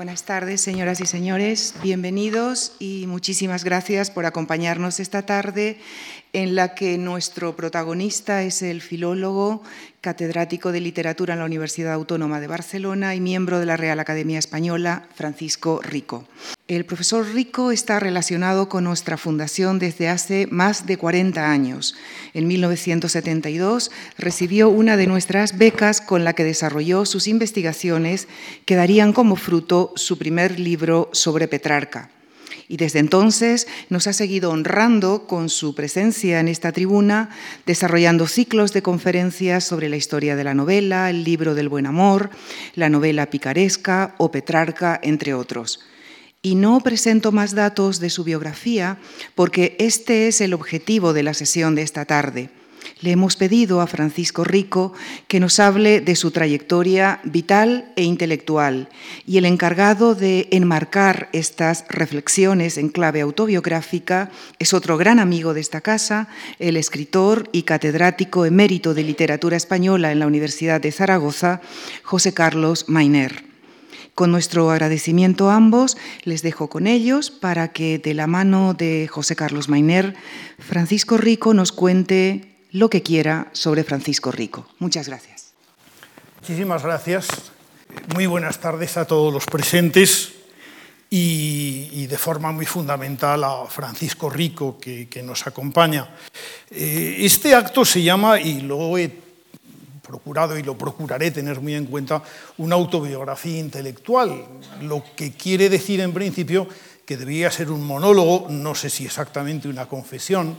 Buenas tardes, señoras y señores. Bienvenidos y muchísimas gracias por acompañarnos esta tarde en la que nuestro protagonista es el filólogo, catedrático de literatura en la Universidad Autónoma de Barcelona y miembro de la Real Academia Española, Francisco Rico. El profesor Rico está relacionado con nuestra fundación desde hace más de 40 años. En 1972 recibió una de nuestras becas con la que desarrolló sus investigaciones que darían como fruto su primer libro sobre Petrarca y desde entonces nos ha seguido honrando con su presencia en esta tribuna, desarrollando ciclos de conferencias sobre la historia de la novela, el libro del buen amor, la novela picaresca o Petrarca, entre otros. Y no presento más datos de su biografía porque este es el objetivo de la sesión de esta tarde le hemos pedido a Francisco Rico que nos hable de su trayectoria vital e intelectual y el encargado de enmarcar estas reflexiones en clave autobiográfica es otro gran amigo de esta casa, el escritor y catedrático emérito de literatura española en la Universidad de Zaragoza, José Carlos Mainer. Con nuestro agradecimiento a ambos, les dejo con ellos para que de la mano de José Carlos Mainer, Francisco Rico nos cuente lo que quiera sobre Francisco Rico. Muchas gracias. Muchísimas gracias. Muy buenas tardes a todos los presentes y, de forma muy fundamental a Francisco Rico que, nos acompaña. Eh, este acto se llama, y lo he procurado y lo procuraré tener muy en cuenta, una autobiografía intelectual, lo que quiere decir en principio que debía ser un monólogo, no sé si exactamente una confesión,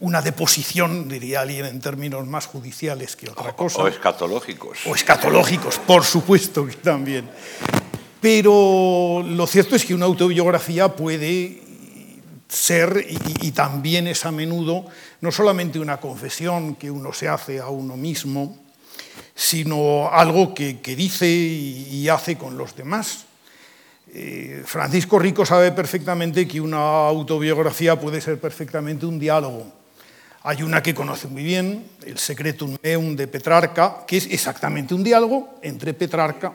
una deposición, diría alguien en términos más judiciales que otra cosa. O escatológicos. O escatológicos, por supuesto que también. Pero lo cierto es que una autobiografía puede ser, y, también es a menudo, no solamente una confesión que uno se hace a uno mismo, sino algo que, dice y, hace con los demás. Eh, Francisco Rico sabe perfectamente que una autobiografía puede ser perfectamente un diálogo hay una que conoce muy bien, el Secretum Meum de Petrarca, que es exactamente un diálogo entre Petrarca,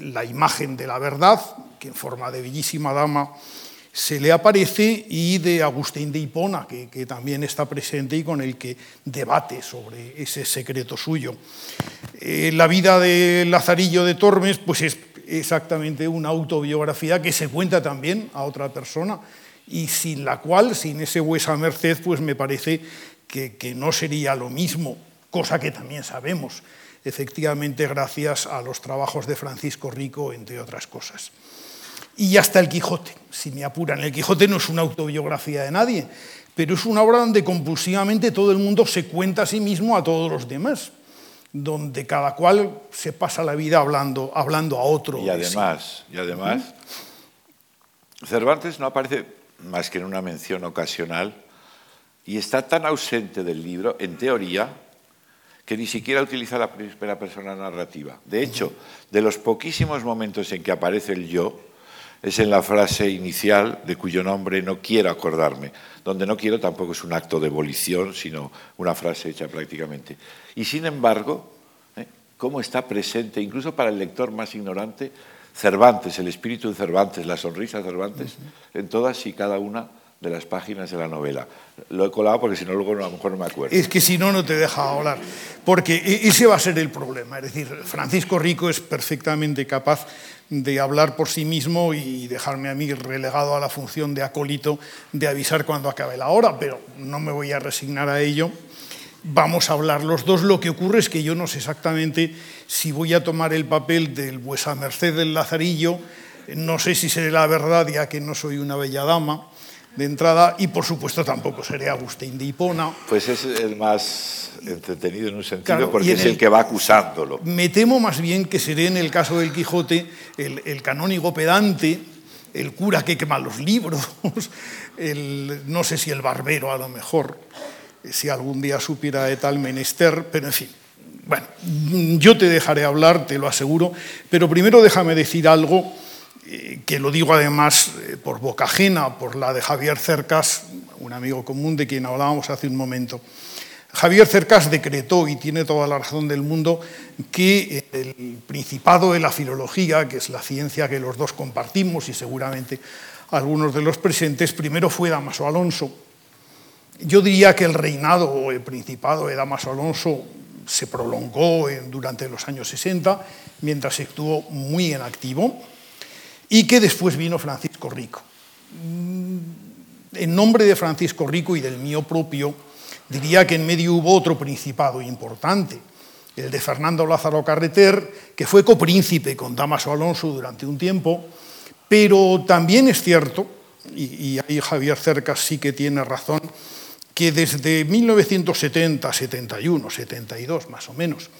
la imagen de la verdad, que en forma de bellísima dama se le aparece, y de Agustín de Hipona, que, también está presente y con el que debate sobre ese secreto suyo. Eh, la vida de Lazarillo de Tormes pues es exactamente una autobiografía que se cuenta también a otra persona, y sin la cual, sin ese huesa merced, pues me parece que, no sería lo mismo, cosa que también sabemos, efectivamente gracias a los trabajos de Francisco Rico, entre otras cosas. Y hasta el Quijote, si me apuran. El Quijote no es una autobiografía de nadie, pero es una obra donde compulsivamente todo el mundo se cuenta a sí mismo a todos los demás, donde cada cual se pasa la vida hablando, hablando a otro. Y además, y además Cervantes no aparece más que en una mención ocasional, y está tan ausente del libro, en teoría, que ni siquiera utiliza la primera persona narrativa. De hecho, de los poquísimos momentos en que aparece el yo, es en la frase inicial de cuyo nombre no quiero acordarme, donde no quiero tampoco es un acto de ebolición, sino una frase hecha prácticamente. Y sin embargo, ¿eh? cómo está presente, incluso para el lector más ignorante, Cervantes, el espíritu de Cervantes, la sonrisa de Cervantes, en todas y cada una de las páginas de la novela. Lo he colado porque si no, luego a lo mejor no me acuerdo. Es que si no, no te deja hablar. Porque e-, ese va a ser el problema. Es decir, Francisco Rico es perfectamente capaz de hablar por sí mismo y dejarme a mí relegado a la función de acólito de avisar cuando acabe la hora, pero no me voy a resignar a ello vamos a hablar los dos. Lo que ocurre es que yo no sé exactamente si voy a tomar el papel del vuesa merced del Lazarillo, no sé si seré la verdad ya que no soy una bella dama de entrada y por supuesto tampoco seré Agustín de Hipona. Pues es el más entretenido en un sentido porque es el, que va acusándolo. Me temo más bien que seré en el caso del Quijote el, el canónigo pedante, el cura que quema los libros, el, no sé si el barbero a lo mejor si algún día supiera de tal menester, pero en fin. Bueno, yo te dejaré hablar, te lo aseguro, pero primero déjame decir algo eh, que lo digo además eh, por boca ajena, por la de Javier Cercas, un amigo común de quien hablábamos hace un momento. Javier Cercas decretó, y tiene toda la razón del mundo, que el principado de la filología, que es la ciencia que los dos compartimos y seguramente algunos de los presentes, primero fue Damaso Alonso. Yo diría que el reinado o el principado de Damaso Alonso se prolongó durante los años 60, mientras estuvo muy en activo, y que después vino Francisco Rico. En nombre de Francisco Rico y del mío propio, Diría que en medio hubo otro principado importante, el de Fernando Lázaro Carreter, que fue copríncipe con Damaso Alonso durante un tiempo, pero también es cierto, y, ahí Javier Cercas sí que tiene razón, que desde 1970, 71, 72 más o menos,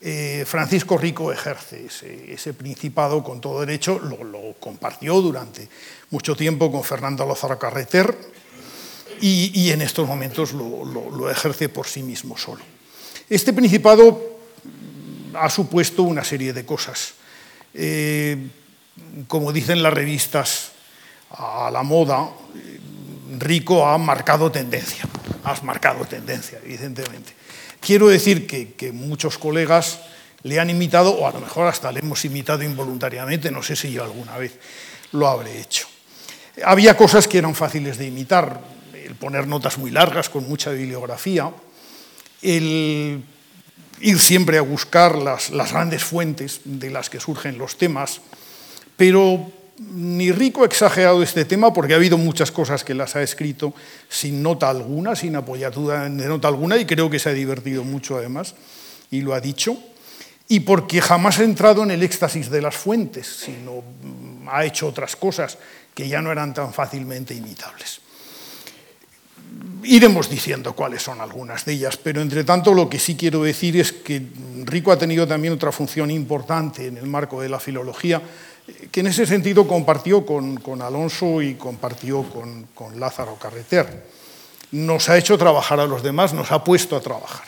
eh, Francisco Rico ejerce ese, principado con todo derecho, lo, compartió durante mucho tiempo con Fernando Lázaro Carreter, y, en estos momentos lo, ejerce por sí mismo solo. Este principado ha supuesto una serie de cosas. Eh, como dicen las revistas a la moda, Rico ha marcado tendencia, has marcado tendencia, evidentemente. Quiero decir que, muchos colegas le han imitado, o a lo mejor hasta le hemos imitado involuntariamente, no sé si yo alguna vez lo habré hecho. Había cosas que eran fáciles de imitar, el poner notas muy largas con mucha bibliografía, el ir siempre a buscar las, grandes fuentes de las que surgen los temas, pero ni Rico ha exagerado este tema porque ha habido muchas cosas que las ha escrito sin nota alguna, sin apoyatura de nota alguna, y creo que se ha divertido mucho además, y lo ha dicho, y porque jamás ha entrado en el éxtasis de las fuentes, sino ha hecho otras cosas que ya no eran tan fácilmente imitables. Iremos diciendo cuáles son algunas de ellas, pero entre tanto lo que sí quiero decir es que Rico ha tenido también otra función importante en el marco de la filología, que en ese sentido compartió con, Alonso y compartió con, Lázaro Carreter. Nos ha hecho trabajar a los demás, nos ha puesto a trabajar,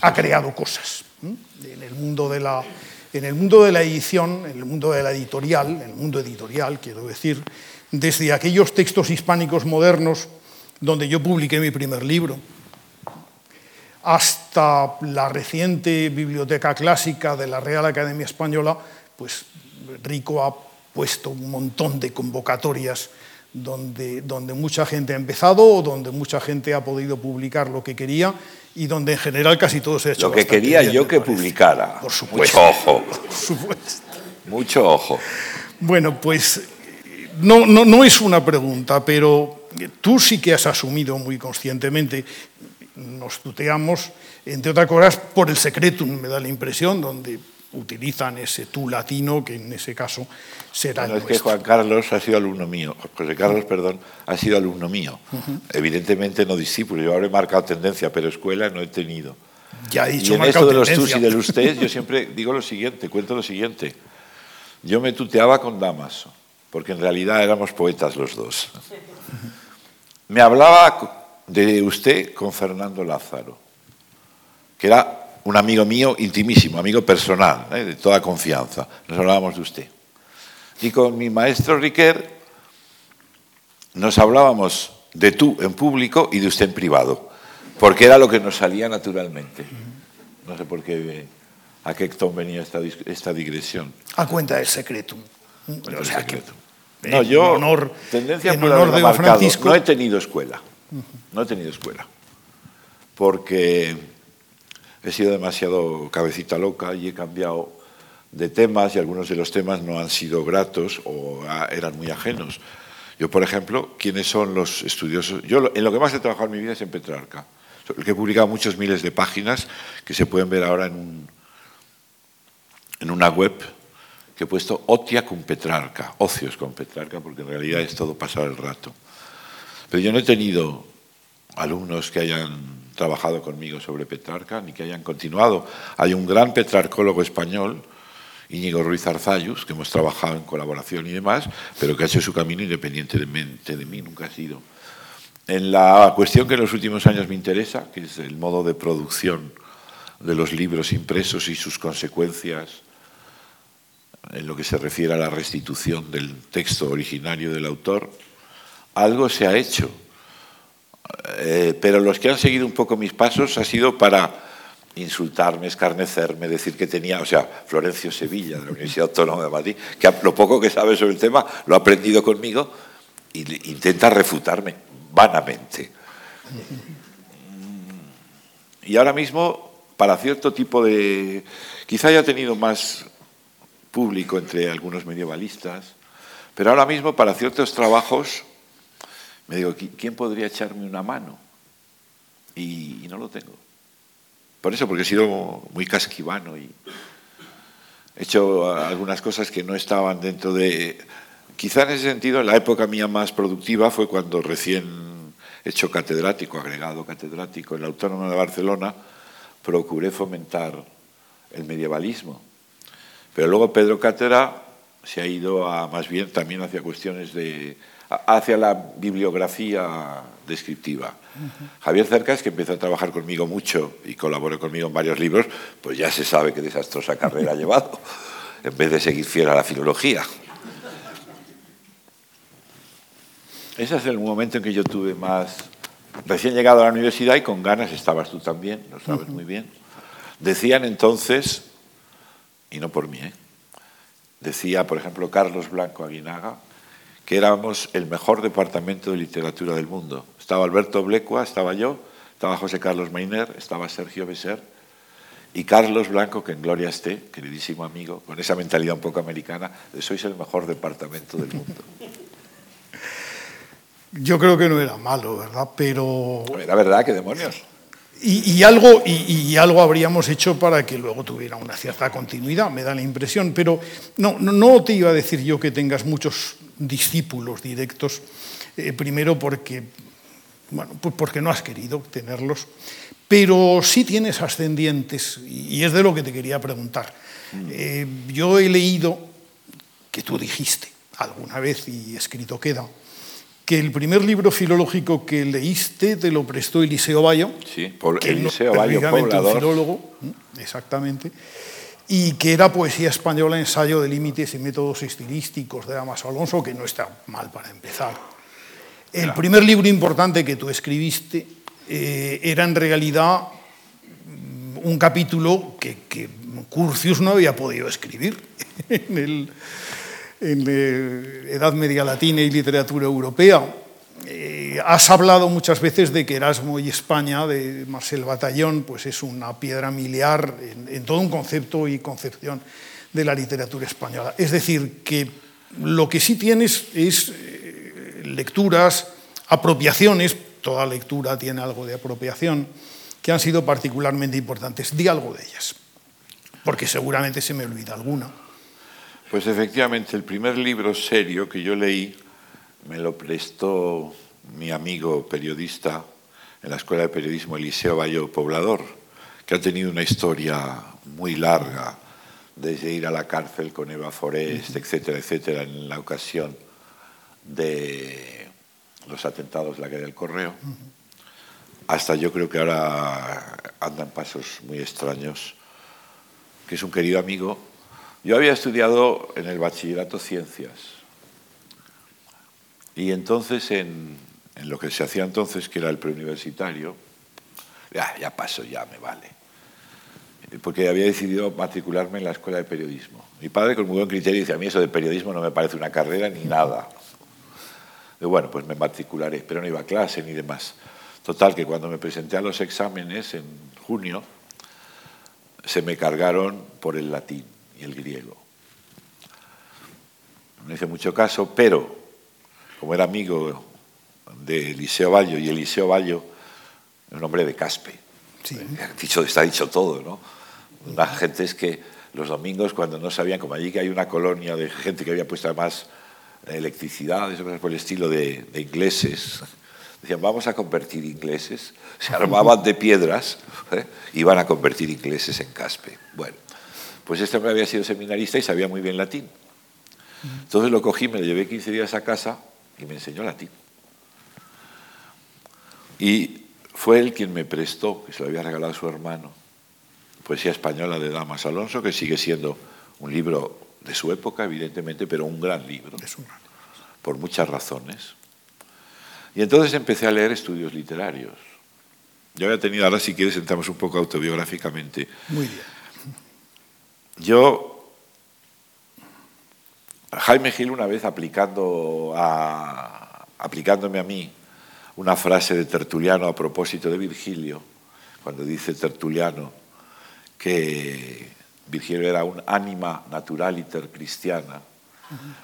ha creado cosas en el mundo de la, en el mundo de la edición, en el mundo de la editorial, en el mundo editorial, quiero decir, desde aquellos textos hispánicos modernos donde yo publiqué mi primer libro, hasta la reciente biblioteca clásica de la Real Academia Española, pues Rico ha puesto un montón de convocatorias donde, donde mucha gente ha empezado o donde mucha gente ha podido publicar lo que quería y donde en general casi todo se ha hecho. Lo que quería yo que publicara. Por supuesto. Mucho ojo. Por supuesto. Mucho ojo. Bueno, pues no, no, no es una pregunta, pero tú sí que has asumido muy conscientemente, nos tuteamos, entre otras cosas, por el secretum, me da la impresión, donde utilizan ese tú latino, que en ese caso será bueno, Es que Juan Carlos ha sido alumno mío, José Carlos, perdón, ha sido alumno mío. Evidentemente no discípulo, yo habré marcado tendencia, pero escuela no he tenido. Ya he dicho, y en esto de los tus y de los ustedes, yo siempre digo lo siguiente, cuento lo siguiente. Yo me tuteaba con Damaso, porque en realidad éramos poetas los dos. Me hablaba de usted con Fernando Lázaro, que era un amigo mío intimísimo, amigo personal, ¿eh? de toda confianza. Nos hablábamos de usted. Y con mi maestro Riquer nos hablábamos de tú en público y de usted en privado, porque era lo que nos salía naturalmente. No sé por qué, a qué ton venía esta, esta digresión. A cuenta del secreto. O sea, secreto. No, yo, honor, tendencia en honor de Francisco. No he tenido escuela. No he tenido escuela. Porque he sido demasiado cabecita loca y he cambiado de temas y algunos de los temas no han sido gratos o eran muy ajenos. Yo, por ejemplo, ¿quiénes son los estudiosos? Yo en lo que más he trabajado en mi vida es en Petrarca, que he publicado muchos miles de páginas que se pueden ver ahora en, una web he puesto otia con Petrarca, ocios con Petrarca, porque en realidad es todo pasar el rato. Pero yo no he tenido alumnos que hayan trabajado conmigo sobre Petrarca, ni que hayan continuado. Hay un gran petrarcólogo español, Íñigo Ruiz Arzayus, que hemos trabajado en colaboración y demás, pero que ha hecho su camino independientemente de mí, nunca ha sido. En la cuestión que en los últimos años me interesa, que es el modo de producción de los libros impresos y sus consecuencias en lo que se refiere a la restitución del texto originario del autor, algo se ha hecho Eh, pero los que han seguido un poco mis pasos ha sido para insultarme, escarnecerme, decir que tenía, o sea, Florencio Sevilla, de la Universidad Autónoma de Madrid, que lo poco que sabe sobre el tema lo ha aprendido conmigo e intenta refutarme vanamente. Y ahora mismo, para cierto tipo de... Quizá haya tenido más público entre algunos medievalistas, pero ahora mismo para ciertos trabajos me digo, ¿quién podría echarme una mano? Y, no lo tengo. Por eso, porque he sido muy casquivano y he hecho algunas cosas que no estaban dentro de... Quizá en ese sentido, la época mía más productiva fue cuando recién hecho catedrático, agregado catedrático en la Autónoma de Barcelona, procuré fomentar el medievalismo. Pero luego Pedro Cátedra se ha ido a, más bien también hacia cuestiones de hacia la bibliografía descriptiva. Javier Cercas, que empezó a trabajar conmigo mucho y colaboró conmigo en varios libros, pues ya se sabe qué desastrosa carrera ha llevado, en vez de seguir fiel a la filología. Ese es el momento en que yo tuve más... Recién llegado a la universidad y con ganas, estabas tú también, lo sabes muy bien. Decían entonces, y no por mí, ¿eh? decía, por ejemplo, Carlos Blanco Aguinaga, que éramos el mejor departamento de literatura del mundo. Estaba Alberto Blecua, estaba yo, estaba José Carlos Mainer, estaba Sergio Beser y Carlos Blanco, que en gloria esté, queridísimo amigo, con esa mentalidad un poco americana, de sois el mejor departamento del mundo. Yo creo que no era malo, ¿verdad? Pero... Era verdad, qué demonios. Y, algo, y, algo habríamos hecho para que luego tuviera una cierta continuidad, me da la impresión. Pero no, no, te iba a decir yo que tengas muchos discípulos directos, eh, primero porque, bueno, pues porque no has querido tenerlos, pero sí tienes ascendientes, y es de lo que te quería preguntar. Mm. Eh, yo he leído que tú dijiste alguna vez, y escrito queda, que el primer libro filológico que leíste te lo prestó Eliseo Bayo. Sí, por Eliseo Bayo, poblador. filólogo, exactamente, y que era poesía española, ensayo de límites y métodos estilísticos de Damas Alonso, que no está mal para empezar. El primer libro importante que tú escribiste eh, era en realidad mm, un capítulo que, que Curcius no había podido escribir en el en eh, Edad Media Latina y literatura europea. Eh, has hablado muchas veces de que Erasmo y España, de Marcel Batallón, pues es una piedra miliar en, todo un concepto y concepción de la literatura española. Es decir, que lo que sí tienes es eh, lecturas, apropiaciones, toda lectura tiene algo de apropiación, que han sido particularmente importantes. Di algo de ellas, porque seguramente se me olvida alguna. Pues efectivamente, el primer libro serio que yo leí me lo prestó mi amigo periodista en la Escuela de Periodismo Eliseo Bayo Poblador, que ha tenido una historia muy larga, desde ir a la cárcel con Eva Forest, etcétera, etcétera, en la ocasión de los atentados de la calle del Correo, hasta yo creo que ahora andan pasos muy extraños, que es un querido amigo yo había estudiado en el bachillerato ciencias y entonces en, lo que se hacía entonces, que era el preuniversitario, ya, ya paso, ya me vale, porque había decidido matricularme en la escuela de periodismo. Mi padre con muy buen criterio dice, a mí eso de periodismo no me parece una carrera ni nada. Y bueno, pues me matricularé, pero no iba a clase ni demás. Total, que cuando me presenté a los exámenes en junio, se me cargaron por el latín el griego. No hice mucho caso, pero como era amigo de Eliseo Ballo, y Eliseo Ballo es un hombre de Caspe, sí. dicho, está dicho todo, ¿no? La gente es que los domingos cuando no sabían, como allí que hay una colonia de gente que había puesto además electricidad, eso por el estilo de, ingleses, decían, vamos a convertir ingleses, se armaban de piedras, ¿eh? y van a convertir ingleses en Caspe. Bueno, pues este hombre había sido seminarista y sabía muy bien latín. Entonces lo cogí, me lo llevé 15 días a casa y me enseñó latín. Y fue él quien me prestó, que se lo había regalado a su hermano, Poesía Española de Damas Alonso, que sigue siendo un libro de su época, evidentemente, pero un gran libro, por muchas razones. Y entonces empecé a leer estudios literarios. Yo había tenido, ahora si quieres entramos un poco autobiográficamente. Muy bien. Yo, Jaime Gil una vez aplicando aplicándome a mí una frase de Tertuliano a propósito de Virgilio, cuando dice Tertuliano que Virgilio era un ánima naturaliter cristiana,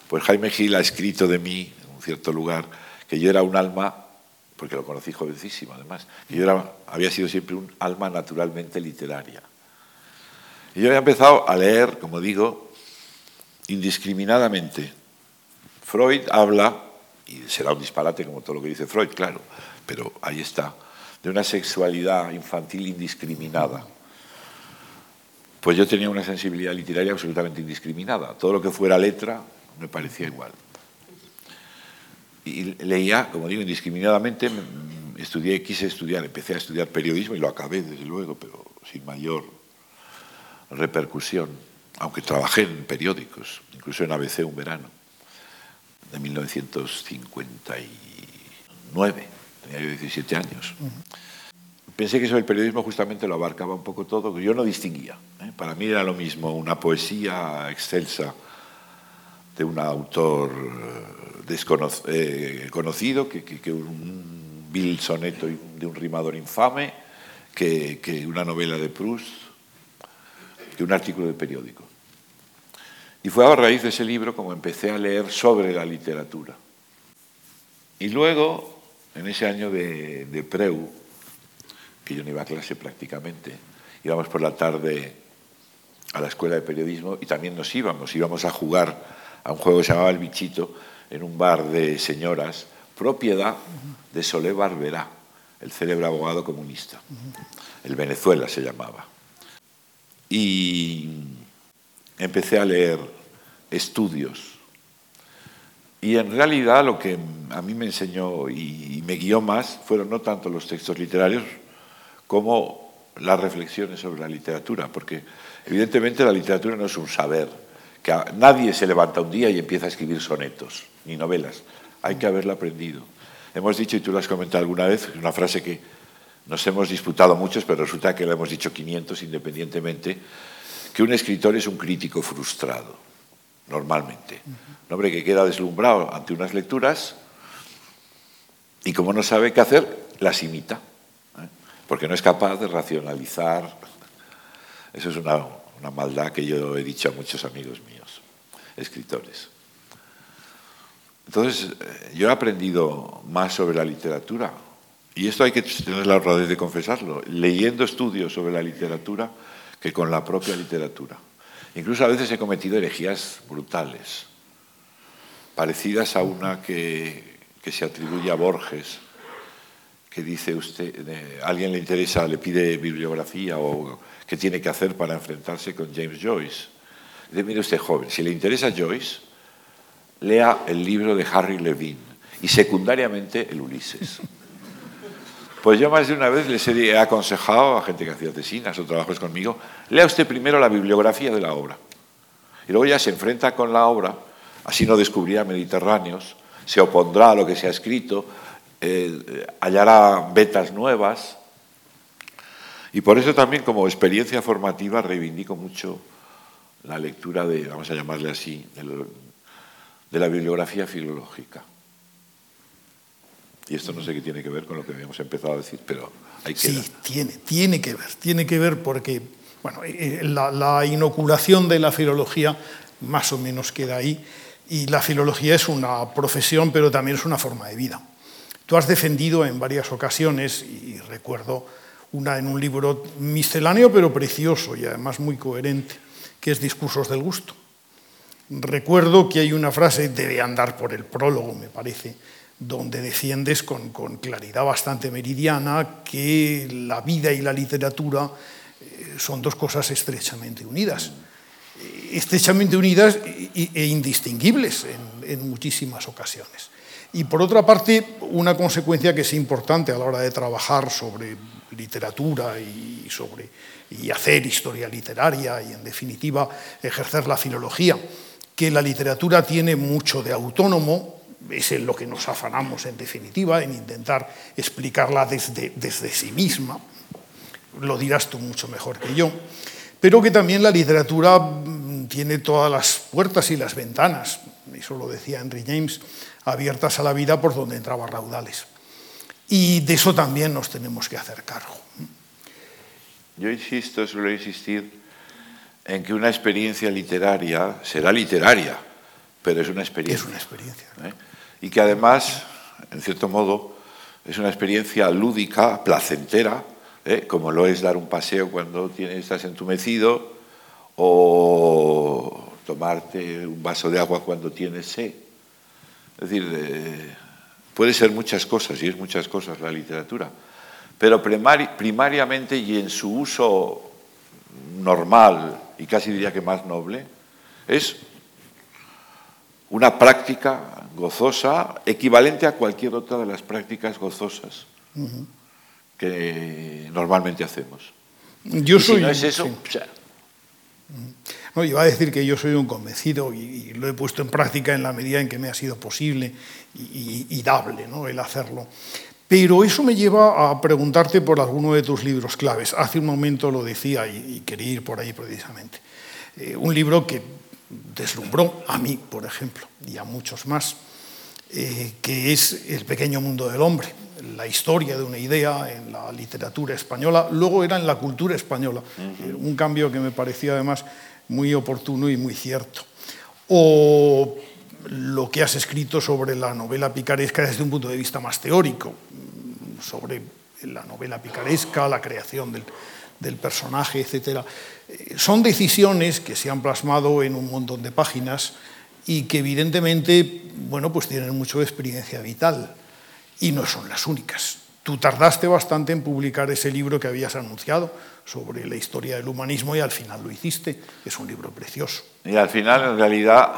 pues Jaime Gil ha escrito de mí, en un cierto lugar, que yo era un alma, porque lo conocí jovencísimo además, que yo había sido siempre un alma naturalmente literaria. Y yo había empezado a leer, como digo, indiscriminadamente. Freud habla, y será un disparate como todo lo que dice Freud, claro, pero ahí está, de una sexualidad infantil indiscriminada. Pues yo tenía una sensibilidad literaria absolutamente indiscriminada. Todo lo que fuera letra me parecía igual. Y leía, como digo, indiscriminadamente, estudié, quise estudiar, empecé a estudiar periodismo y lo acabé, desde luego, pero sin mayor repercusión, aunque trabajé en periódicos, incluso en ABC un verano, de 1959, tenía yo 17 años. Pensé que eso del periodismo justamente lo abarcaba un poco todo, que yo no distinguía. ¿eh? Para mí era lo mismo una poesía excelsa de un autor eh, conocido que, que, un vil soneto de un rimador infame, que, que una novela de Proust, que un artículo de periódico. Y fue a raíz de ese libro como empecé a leer sobre la literatura. Y luego, en ese año de, de Preu, que yo no iba a clase prácticamente, íbamos por la tarde a la escuela de periodismo y también nos íbamos, íbamos a jugar a un juego que se llamaba El Bichito en un bar de señoras, propiedad de Solé Barberá, el célebre abogado comunista. El Venezuela se llamaba. Y empecé a leer estudios. Y en realidad lo que a mí me enseñó y me guió más fueron no tanto los textos literarios, como las reflexiones sobre la literatura, porque evidentemente la literatura no es un saber, que nadie se levanta un día y empieza a escribir sonetos ni novelas, hay que haberla aprendido. Hemos dicho, y tú lo has comentado alguna vez, una frase que nos hemos disputado muchos, pero resulta que lo hemos dicho 500 independientemente, que un escritor es un crítico frustrado, normalmente. Un hombre que queda deslumbrado ante unas lecturas y como no sabe qué hacer, las imita porque no es capaz de racionalizar. Eso es una, maldad que yo he dicho a muchos amigos míos, escritores. Entonces, eh, yo he aprendido más sobre la literatura, y esto hay que tener la honradez de confesarlo, leyendo estudios sobre la literatura que con la propia literatura. Incluso a veces he cometido herejías brutales, parecidas a una que, se atribuye a Borges, que dice usted, alguien le interesa, le pide bibliografía o qué tiene que hacer para enfrentarse con James Joyce. Dice, mire usted, joven, si le interesa Joyce, lea el libro de Harry Levine y secundariamente el Ulises. Pues yo más de una vez les he aconsejado a gente que hacía tesinas o trabajos conmigo, lea usted primero la bibliografía de la obra. Y luego ya se enfrenta con la obra, así no descubrirá Mediterráneos, se opondrá a lo que se ha escrito, eh, hallará vetas nuevas. Y por eso también como experiencia formativa reivindico mucho la lectura de, vamos a llamarle así, de, la bibliografía filológica. Y esto no sé qué tiene que ver con lo que habíamos empezado a decir, pero hay que... Sí, tiene, tiene que ver, tiene que ver porque bueno, eh, la, la inoculación de la filología más o menos queda ahí y la filología es una profesión, pero también es una forma de vida. Tú has defendido en varias ocasiones, y recuerdo una en un libro misceláneo pero precioso y además muy coherente, que es Discursos del Gusto. Recuerdo que hay una frase, debe andar por el prólogo, me parece, donde defiendes con, claridad bastante meridiana que la vida y la literatura eh, son dos cosas estrechamente unidas. Estrechamente unidas e indistinguibles en, en muchísimas ocasiones. Y por otra parte, una consecuencia que es importante a la hora de trabajar sobre literatura y, sobre, y hacer historia literaria y, en definitiva, ejercer la filología, que la literatura tiene mucho de autónomo, es en lo que nos afanamos en definitiva, en intentar explicarla desde, desde sí misma, lo dirás tú mucho mejor que yo, pero que también la literatura mm, tiene todas las puertas y las ventanas, eso lo decía Henry James, abiertas a la vida por donde entraba raudales. Y de eso también nos tenemos que hacer cargo. Yo insisto, suelo insistir, en que una experiencia literaria será literaria, pero es una experiencia. Es una experiencia. ¿eh? Y que además, en cierto modo, es una experiencia lúdica, placentera, ¿eh? como lo es dar un paseo cuando tienes, estás entumecido o tomarte un vaso de agua cuando tienes sed. Es decir, eh, puede ser muchas cosas, y es muchas cosas la literatura, pero primariamente y en su uso normal y casi diría que más noble, es una práctica gozosa equivalente a cualquier otra de las prácticas gozosas que normalmente hacemos. Yo soy, si no es eso, no, iba a decir que yo soy un convencido y, lo he puesto en práctica en la medida en que me ha sido posible y, dable ¿no? el hacerlo. Pero eso me lleva a preguntarte por alguno de tus libros claves. Hace un momento lo decía y, quería ir por ahí precisamente. Eh, un libro que deslumbró a mí, por ejemplo, y a muchos más, eh, que es El pequeño mundo del hombre, la historia de una idea en la literatura española, luego era en la cultura española, un cambio que me parecía además muy oportuno y muy cierto. O lo que has escrito sobre la novela picaresca desde un punto de vista más teórico, sobre la novela picaresca, la creación del, personaje, etc. Son decisiones que se han plasmado en un montón de páginas y que evidentemente bueno, pues tienen mucho de experiencia vital y no son las únicas. Tú tardaste bastante en publicar ese libro que habías anunciado sobre la historia del humanismo y al final lo hiciste. Es un libro precioso. Y al final, en realidad,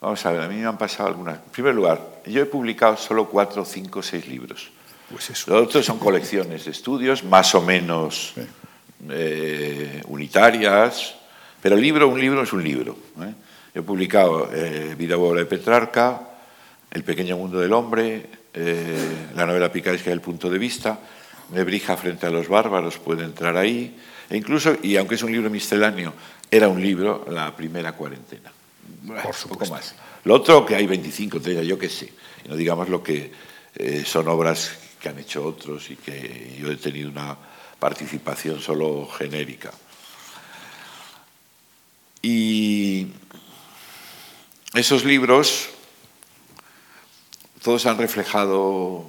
vamos a ver, a mí me han pasado algunas. En primer lugar, yo he publicado solo cuatro, cinco, seis libros. Pues eso. Los otros son colecciones de estudios, más o menos eh, unitarias, pero libro, un libro es un libro. ¿eh? He publicado eh, Vida Bola de Petrarca, El pequeño mundo del hombre, eh, la novela picaresca del punto de vista, Nebrija frente a los bárbaros puede entrar ahí, e incluso, y aunque es un libro misceláneo, era un libro, La primera cuarentena. Por supuesto. Poco más. Lo otro, que hay 25, yo qué sé, no digamos lo que son obras que han hecho otros y que yo he tenido una participación solo genérica. Y esos libros, todos han reflejado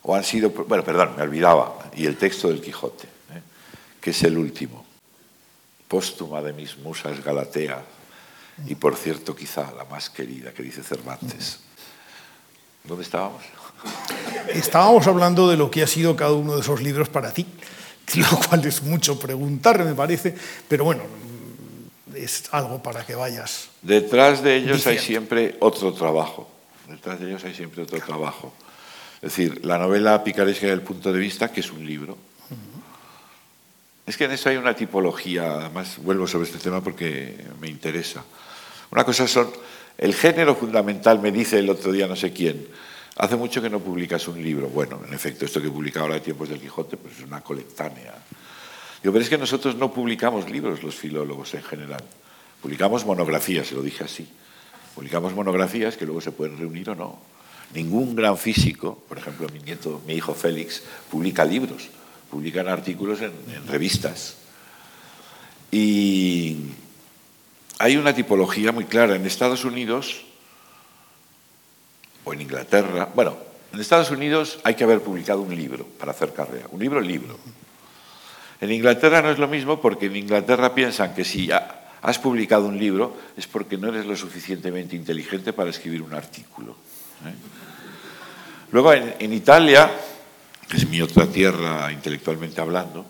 o han sido, bueno, perdón, me olvidaba, y el texto del Quijote, ¿eh? que es el último, póstuma de mis musas Galatea, y por cierto quizá la más querida, que dice Cervantes. ¿Dónde estábamos? Estábamos hablando de lo que ha sido cada uno de esos libros para ti, lo cual es mucho preguntar, me parece, pero bueno, es algo para que vayas. Detrás de ellos hay siempre otro trabajo. Detrás de ellos hay siempre otro trabajo. Es decir, la novela picaresca del punto de vista, que es un libro. Es que en eso hay una tipología, además vuelvo sobre este tema porque me interesa. Una cosa son, el género fundamental me dice el otro día no sé quién, Hace mucho que no publicas un libro. Bueno, en efecto, esto que he publicado ahora de Tiempos del Quijote pues es una colectánea. Yo, pero es que nosotros no publicamos libros, los filólogos en general. Publicamos monografías, se lo dije así. Publicamos monografías que luego se pueden reunir o no. Ningún gran físico, por ejemplo, mi nieto, mi hijo Félix, publica libros, publican artículos en revistas. Y hay una tipología muy clara. En Estados Unidos o en Inglaterra. Bueno, en Estados Unidos hay que haber publicado un libro para hacer carrera. Un libro, libro. En Inglaterra no es lo mismo porque en Inglaterra piensan que si has publicado un libro es porque no eres lo suficientemente inteligente para escribir un artículo. ¿eh? Luego en, en Italia, que es mi otra tierra intelectualmente hablando,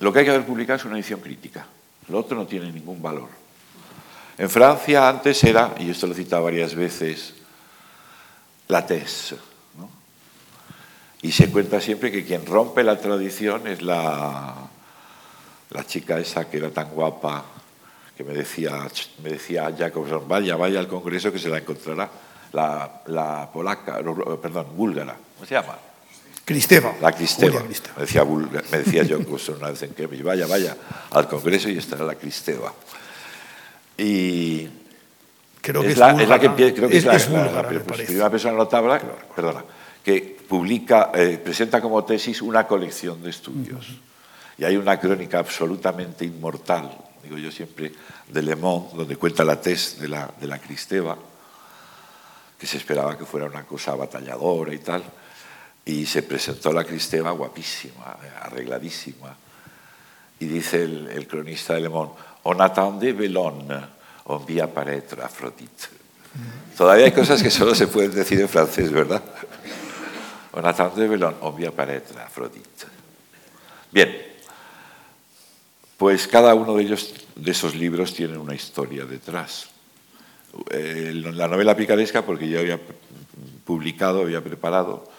lo que hay que haber publicado es una edición crítica. Lo otro no tiene ningún valor. En Francia antes era, y esto lo he citado varias veces, la TES. Y se cuenta siempre que quien rompe la tradición es la, la chica esa que era tan guapa, que me decía, me decía Jacobson, vaya, vaya al Congreso que se la encontrará la, polaca, perdón, búlgara, ¿cómo se llama? Cristeva. La Cristeva. Me decía, me decía Jacobson una vez en Cambridge, vaya, vaya al Congreso y estará la Cristeva. Y creo que es, la, que creo que es, la, primera persona notable, perdona, que publica, eh, presenta como tesis una colección de estudios. Y hay una crónica absolutamente inmortal, digo yo siempre, de Le Monde, donde cuenta la tesis de la, de la Cristeva, que se esperaba que fuera una cosa batalladora y tal. Y se presentó la Cristeva guapísima, arregladísima. Y dice el, el cronista de Le Monde, on attendait Bellone, on vit apparaître Aphrodite. Todavía hay cosas que solo se pueden decir en francés, ¿verdad? On attendait Bellone, on vit apparaître Aphrodite. Bien, pues cada uno de ellos, de esos libros, tiene una historia detrás. Eh, la novela picaresca, porque yo había publicado, había preparado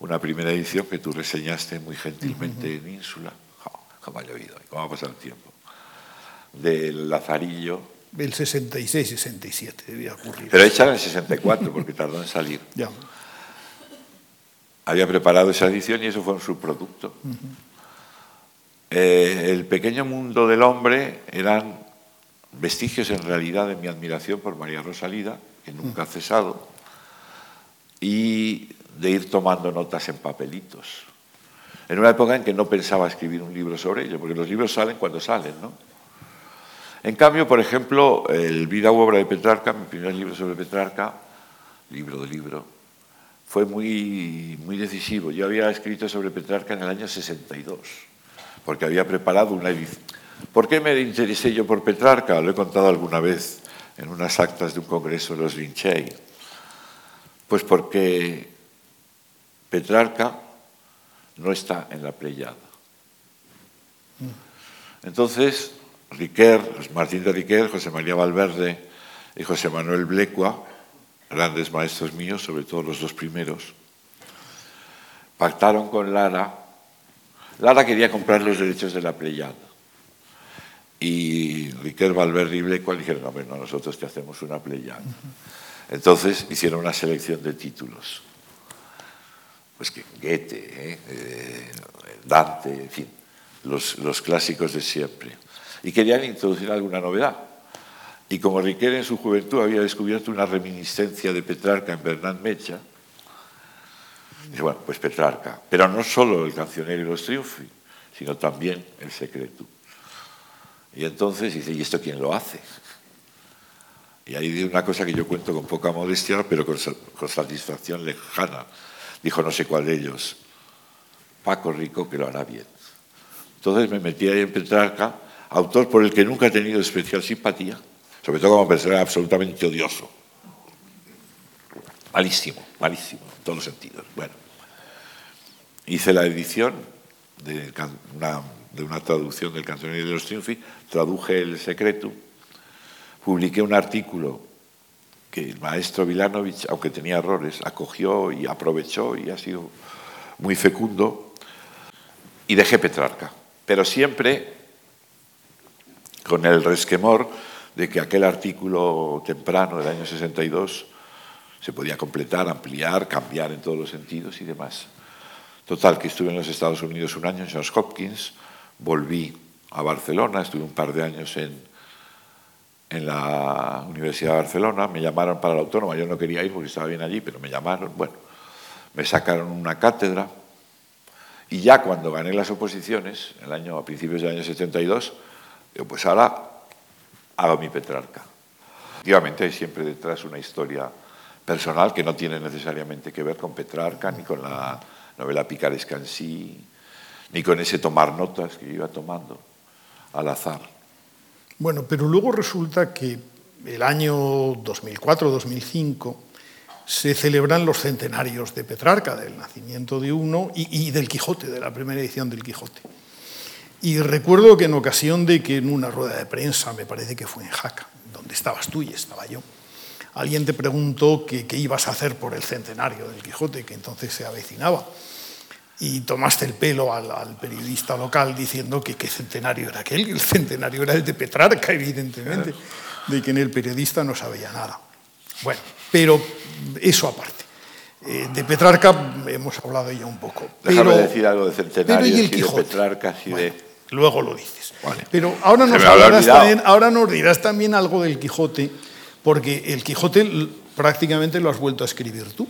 una primera edición que tú reseñaste muy gentilmente en Ínsula. ¿Cómo ha llovido? ¿Cómo ha pasado el tiempo? Del Lazarillo. El 66-67 debía ocurrir. Pero hecha en el 64, porque tardó en salir. Ya. Había preparado esa edición y eso fue un subproducto. Eh, el pequeño mundo del hombre eran vestigios en realidad de mi admiración por María Rosalida, que nunca ha cesado, y de ir tomando notas en papelitos. En una época en que no pensaba escribir un libro sobre ello, porque los libros salen cuando salen, ¿no? En cambio, por ejemplo, el Vida u Obra de Petrarca, mi primer libro sobre Petrarca, libro de libro, fue muy, muy decisivo. Yo había escrito sobre Petrarca en el año 62, porque había preparado una edición ¿Por qué me interesé yo por Petrarca? Lo he contado alguna vez en unas actas de un congreso de los Lincei. Pues porque Petrarca no está en la Pleiada. Entonces, Riquer, Martín de Riquer, José María Valverde y José Manuel Blecua, grandes maestros míos, sobre todo los dos primeros, pactaron con Lara. Lara quería comprar los derechos de la Pleiada. Y Riquel Valverde y Blecua dijeron, no, bueno, nosotros te hacemos una playa. Entonces hicieron una selección de títulos. Pues que Goethe, ¿eh? Eh, Dante, en fin, los, clásicos de siempre. Y querían introducir alguna novedad. Y como Riquel en su juventud había descubierto una reminiscencia de Petrarca en Bernard Mecha, dice, bueno, pues Petrarca. Pero no solo el cancionero y los triunfi, sino también el secreto. Y entonces dice, ¿y esto quién lo hace? Y ahí dice una cosa que yo cuento con poca modestia, pero con, satisfacción lejana. Dijo no sé cuál de ellos, Paco Rico, que lo hará bien. Entonces me metí ahí en Petrarca, autor por el que nunca he tenido especial simpatía, sobre todo como persona absolutamente odioso. Malísimo, malísimo, en todos los sentidos. Bueno, hice la edición de una traducción del Cancionero de los Triunfi, traduje El Secreto, publiqué un artículo que el maestro Vilanovich, aunque tenía errores, acogió y aprovechó y ha sido muy fecundo, y dejé Petrarca, pero siempre con el resquemor de que aquel artículo temprano del año 62 se podía completar, ampliar, cambiar en todos los sentidos y demás. Total, que estuve en los Estados Unidos un año en Johns Hopkins, volví a Barcelona, estuve un par de años en, en la Universidad de Barcelona, me llamaron para la autónoma, yo no quería ir porque estaba bien allí, pero me llamaron, bueno, me sacaron una cátedra y ya cuando gané las oposiciones, el año, a principios del año 72, yo pues ahora hago mi Petrarca. Efectivamente hay siempre detrás una historia personal que no tiene necesariamente que ver con Petrarca ni con la novela picaresca en sí, ni con ese tomar notas que iba tomando al azar. Bueno, pero luego resulta que el año 2004-2005 se celebran los centenarios de Petrarca, del nacimiento de uno y, del Quijote, de la primera edición del Quijote. Y recuerdo que en ocasión de que en una rueda de prensa, me parece que fue en Jaca, donde estabas tú y estaba yo, alguien te preguntó qué ibas a hacer por el centenario del Quijote, que entonces se avecinaba. y tomaste el pelo al, periodista local diciendo que qué centenario era aquel, el centenario era el de Petrarca, evidentemente, de que en el periodista no sabía nada. Bueno, pero eso aparte. Eh, de Petrarca hemos hablado ya un poco. Déjame decir algo de centenario y, de Petrarca de... Luego lo dices. Pero ahora nos, también, ahora nos dirás también algo del Quijote, porque el Quijote prácticamente lo has vuelto a escribir tú.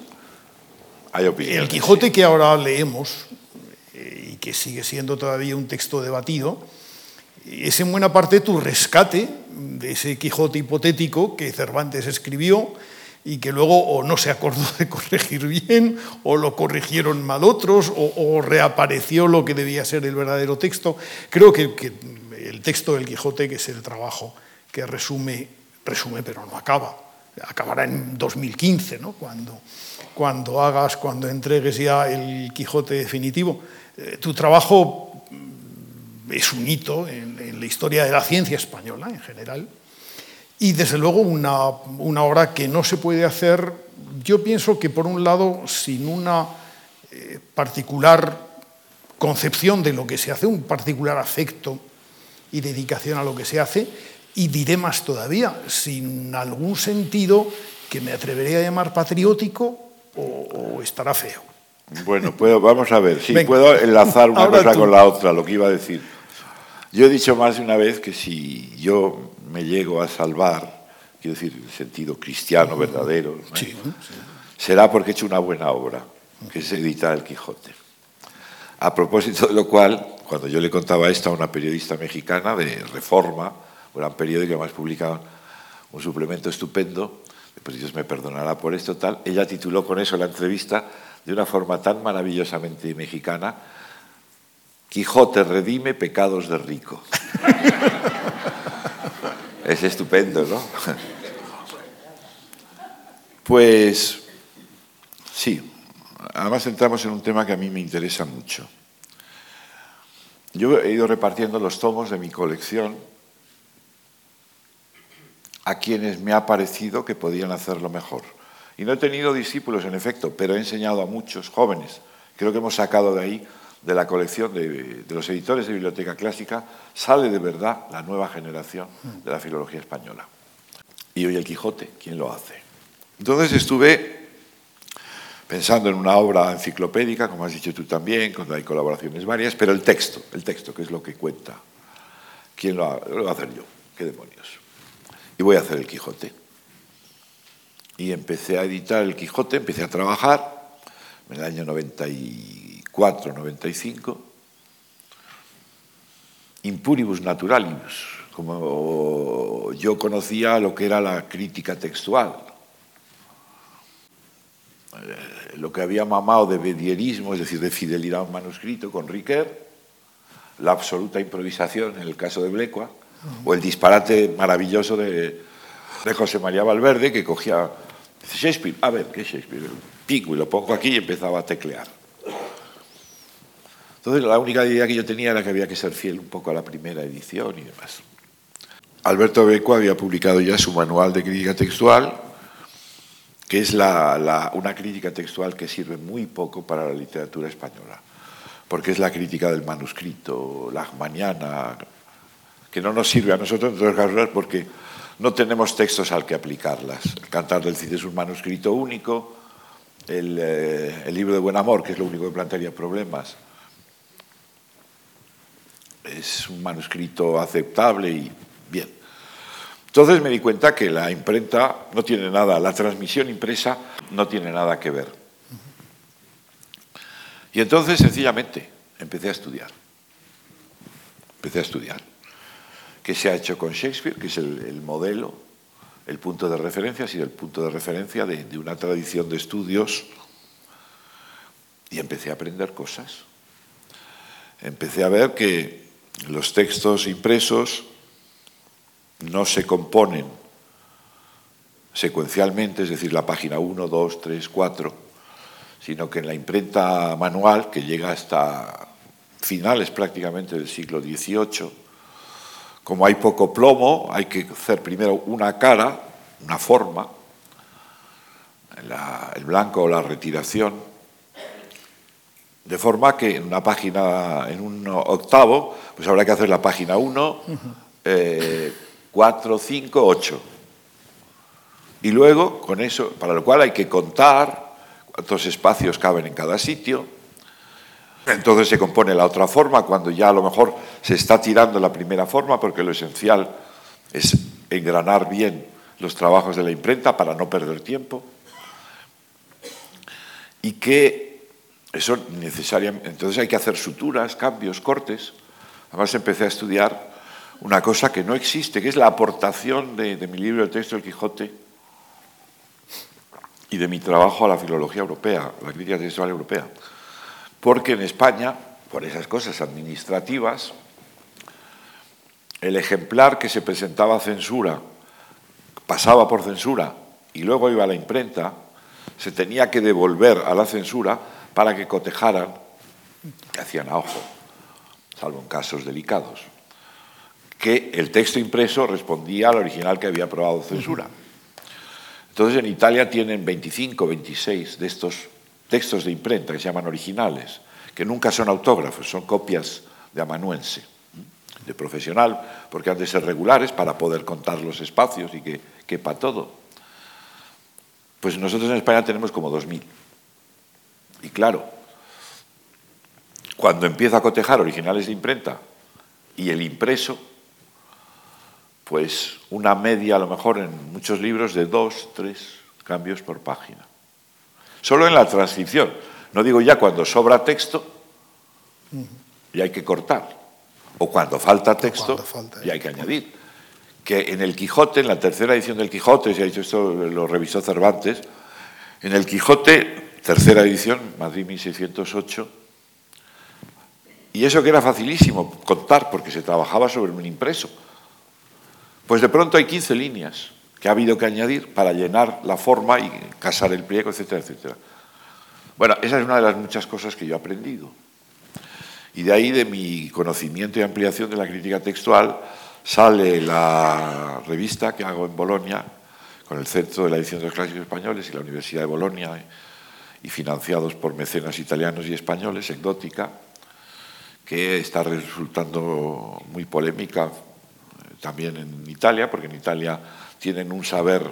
el Quijote que ahora leemos eh, y que sigue siendo todavía un texto debatido, es en buena parte tu rescate de ese Quijote hipotético que Cervantes escribió y que luego o no se acordó de corregir bien, o lo corrigieron mal otros, o, reapareció lo que debía ser el verdadero texto. Creo que, el texto del Quijote, que es el trabajo que resume, resume pero no acaba, acabará en 2015, ¿no? cuando, cuando hagas, cuando entregues ya el Quijote definitivo. Eh, tu trabajo mm, es un hito en, en, la historia de la ciencia española en general y desde luego una, una, obra que no se puede hacer, yo pienso que por un lado sin una eh, particular concepción de lo que se hace, un particular afecto y dedicación a lo que se hace, y diré más todavía, sin algún sentido que me atrevería a llamar patriótico o, estará feo. Bueno, puedo, vamos a ver, si puedo enlazar una cosa con la otra, lo que iba a decir. Yo he dicho más de una vez que si yo me llego a salvar, quiero decir, en el sentido cristiano verdadero, será porque he hecho una buena obra, que es editar El Quijote. A propósito de lo cual, cuando yo le contaba esto a una periodista mexicana de Reforma, gran periódico, además publicaba un suplemento estupendo, pues Dios me perdonará por esto, tal, ella tituló con eso la entrevista de una forma tan maravillosamente mexicana, Quijote redime pecados de rico. es estupendo, ¿no? Pues sí, además entramos en un tema que a mí me interesa mucho. Yo he ido repartiendo los tomos de mi colección a quienes me ha parecido que podían hacerlo mejor. Y no he tenido discípulos, en efecto, pero he enseñado a muchos jóvenes. Creo que hemos sacado de ahí, de la colección de, los editores de Biblioteca Clásica, sale de verdad la nueva generación de la filología española. Y hoy el Quijote, ¿quién lo hace? Entonces estuve pensando en una obra enciclopédica, como has dicho tú también, cuando hay colaboraciones varias, pero el texto, el texto, que es lo que cuenta. ¿Quién lo, va, lo va a hacer yo? ¿Qué demonios? y voy a hacer el Quijote. Y empecé a editar el Quijote, empecé a trabajar en el año 94, 95, impuribus naturalibus, como yo conocía lo que era la crítica textual, eh, lo que había mamado de bedierismo, es decir, de fidelidad a un manuscrito con Riquet, la absoluta improvisación en el caso de Blecua, o el disparate maravilloso de, José María Valverde, que cogía Shakespeare, a ver, ¿qué es Shakespeare? Pico, y lo pongo aquí y empezaba a teclear. Entonces la única idea que yo tenía era que había que ser fiel un poco a la primera edición y demás. Alberto Beco había publicado ya su manual de crítica textual, que es una crítica textual que sirve muy poco para la literatura española, porque es la crítica del manuscrito, la mañana, que no nos sirve a nosotros, otras cosas, porque no tenemos textos al que aplicarlas. El Cantar del Cid es un manuscrito único, eh, el, libro de Buen Amor, que es lo único que plantearía problemas, es un manuscrito aceptable y bien. Entonces me di cuenta que la imprenta no tiene nada, la transmisión impresa no tiene nada que ver. Y entonces sencillamente empecé a estudiar. Empecé a estudiar que se ha hecho con Shakespeare, que es el, modelo, el punto de referencia, ha sido el punto de referencia de, una tradición de estudios. Y empecé a aprender cosas. Empecé a ver que los textos impresos no se componen secuencialmente, es decir, la página 1, 2, 3, 4, sino que en la imprenta manual, que llega hasta finales prácticamente del siglo XVIII, como hay poco plomo, hay que hacer primero una cara, una forma, el blanco o la retiración, De forma que en una página, en un octavo, pues habrá que hacer la página 1, 4, 5, 8. Y luego, con eso, para lo cual hay que contar cuántos espacios caben en cada sitio. Entonces se compone la otra forma, cuando ya a lo mejor se está tirando la primera forma, porque lo esencial es engranar bien los trabajos de la imprenta para no perder tiempo. Y que eso necesariamente. Entonces hay que hacer suturas, cambios, cortes. Además empecé a estudiar una cosa que no existe, que es la aportación de, mi libro de texto El Quijote y de mi trabajo a la filología europea, la crítica textual europea. Porque en España, por esas cosas administrativas, el ejemplar que se presentaba a censura, pasaba por censura y luego iba a la imprenta, se tenía que devolver a la censura para que cotejaran, que hacían a ojo, salvo en casos delicados, que el texto impreso respondía al original que había aprobado censura. Entonces en Italia tienen 25, 26 de estos textos de imprenta que se llaman originales, que nunca son autógrafos, son copias de amanuense, de profesional, porque han de ser regulares para poder contar los espacios y que quepa todo. Pues nosotros en España tenemos como 2.000. Y claro, cuando empieza a cotejar originales de imprenta y el impreso, pues una media a lo mejor en muchos libros de dos, tres cambios por página. Solo en la transcripción. No digo ya cuando sobra texto y hay que cortar. O cuando falta texto y hay que añadir. Que en el Quijote, en la tercera edición del Quijote, si ha dicho esto, lo revisó Cervantes, en el Quijote, tercera edición, Madrid 1608, y eso que era facilísimo contar porque se trabajaba sobre un impreso pues de pronto hay 15 líneas que ha habido que añadir para llenar la forma y casar el pliego, etcétera, etcétera. Bueno, esa es una de las muchas cosas que yo he aprendido. Y de ahí, de mi conocimiento y ampliación de la crítica textual, sale la revista que hago en Bolonia, con el Centro de la Edición de los Clásicos Españoles y la Universidad de Bolonia, y financiados por mecenas italianos y españoles, en Gótica, que está resultando muy polémica, también en Italia, porque en Italia tienen un saber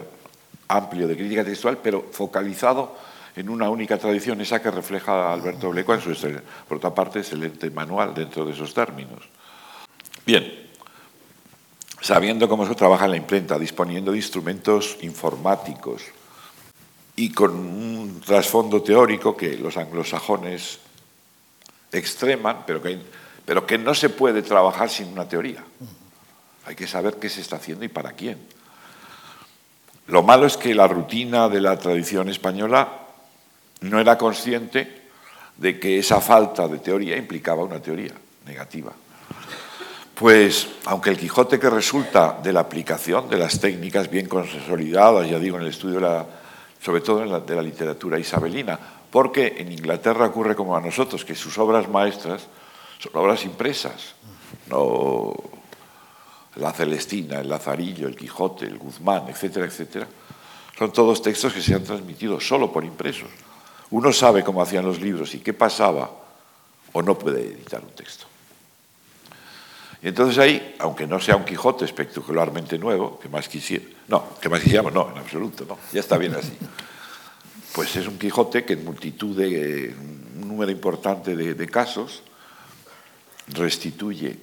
amplio de crítica textual, pero focalizado en una única tradición, esa que refleja Alberto Blecua en su, por otra parte, excelente manual dentro de esos términos. Bien, sabiendo cómo se trabaja en la imprenta, disponiendo de instrumentos informáticos y con un trasfondo teórico que los anglosajones extreman, pero que, pero que no se puede trabajar sin una teoría. Hay que saber qué se está haciendo y para quién. Lo malo es que la rutina de la tradición española no era consciente de que esa falta de teoría implicaba una teoría negativa. Pues, aunque el Quijote que resulta de la aplicación de las técnicas bien consolidadas, ya digo, en el estudio, sobre todo la, de la literatura isabelina, porque en Inglaterra ocurre como a nosotros, que sus obras maestras son obras impresas, la Celestina, el Lazarillo, el Quijote, el Guzmán, etcétera, etcétera, son todos textos que se han transmitido solo por impresos. Uno sabe cómo hacían los libros y qué pasaba, o no puede editar un texto. Y entonces ahí, aunque no sea un Quijote espectacularmente nuevo, que más quisiera, no, que más quisiéramos, no, en absoluto, no, ya está bien así. Pues es un Quijote que en multitud de, un número importante de casos, restituye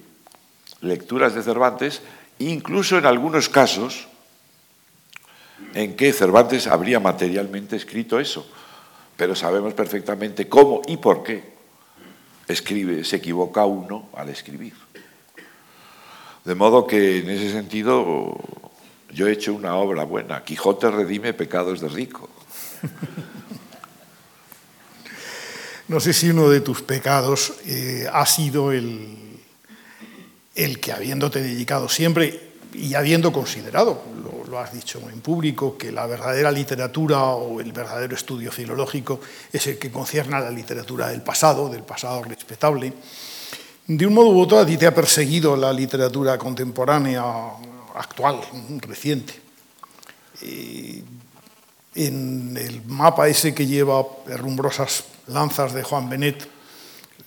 lecturas de Cervantes, incluso en algunos casos en que Cervantes habría materialmente escrito eso, pero sabemos perfectamente cómo y por qué escribe, se equivoca uno al escribir. De modo que en ese sentido yo he hecho una obra buena. Quijote redime pecados de rico. No sé si uno de tus pecados eh, ha sido el, el que habiéndote dedicado siempre y habiendo considerado, lo, has dicho en público, que la verdadera literatura o el verdadero estudio filológico es el que concierne a la literatura del pasado, del pasado respetable, de un modo u otro a ti te ha perseguido la literatura contemporánea actual, reciente. en el mapa ese que lleva rumbrosas lanzas de Juan Benet,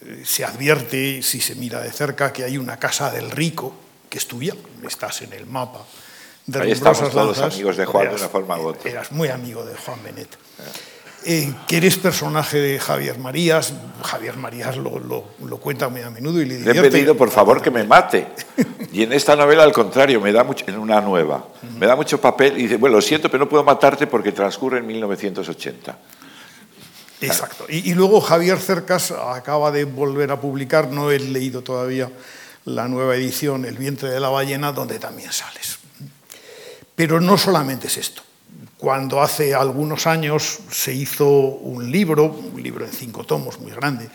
Eh, se advierte, si se mira de cerca, que hay una casa del rico, que es tuya, estás en el mapa. De Ahí estamos todos amigos de Juan de una forma u otra. Eras muy amigo de Juan Benet. Eh, que eres personaje de Javier Marías. Javier Marías lo, lo, cuenta muy a menudo y le divierte. Le he pedido, por favor, que me mate. Y en esta novela, al contrario, me da mucho, en una nueva, me da mucho papel y dice, bueno, lo siento, pero no puedo matarte porque transcurre en 1980. Exacto. Y, y, luego Javier Cercas acaba de volver a publicar, no he leído todavía la nueva edición, El vientre de la ballena, donde también sales. Pero no solamente es esto. Cuando hace algunos años se hizo un libro, un libro en cinco tomos, muy grande,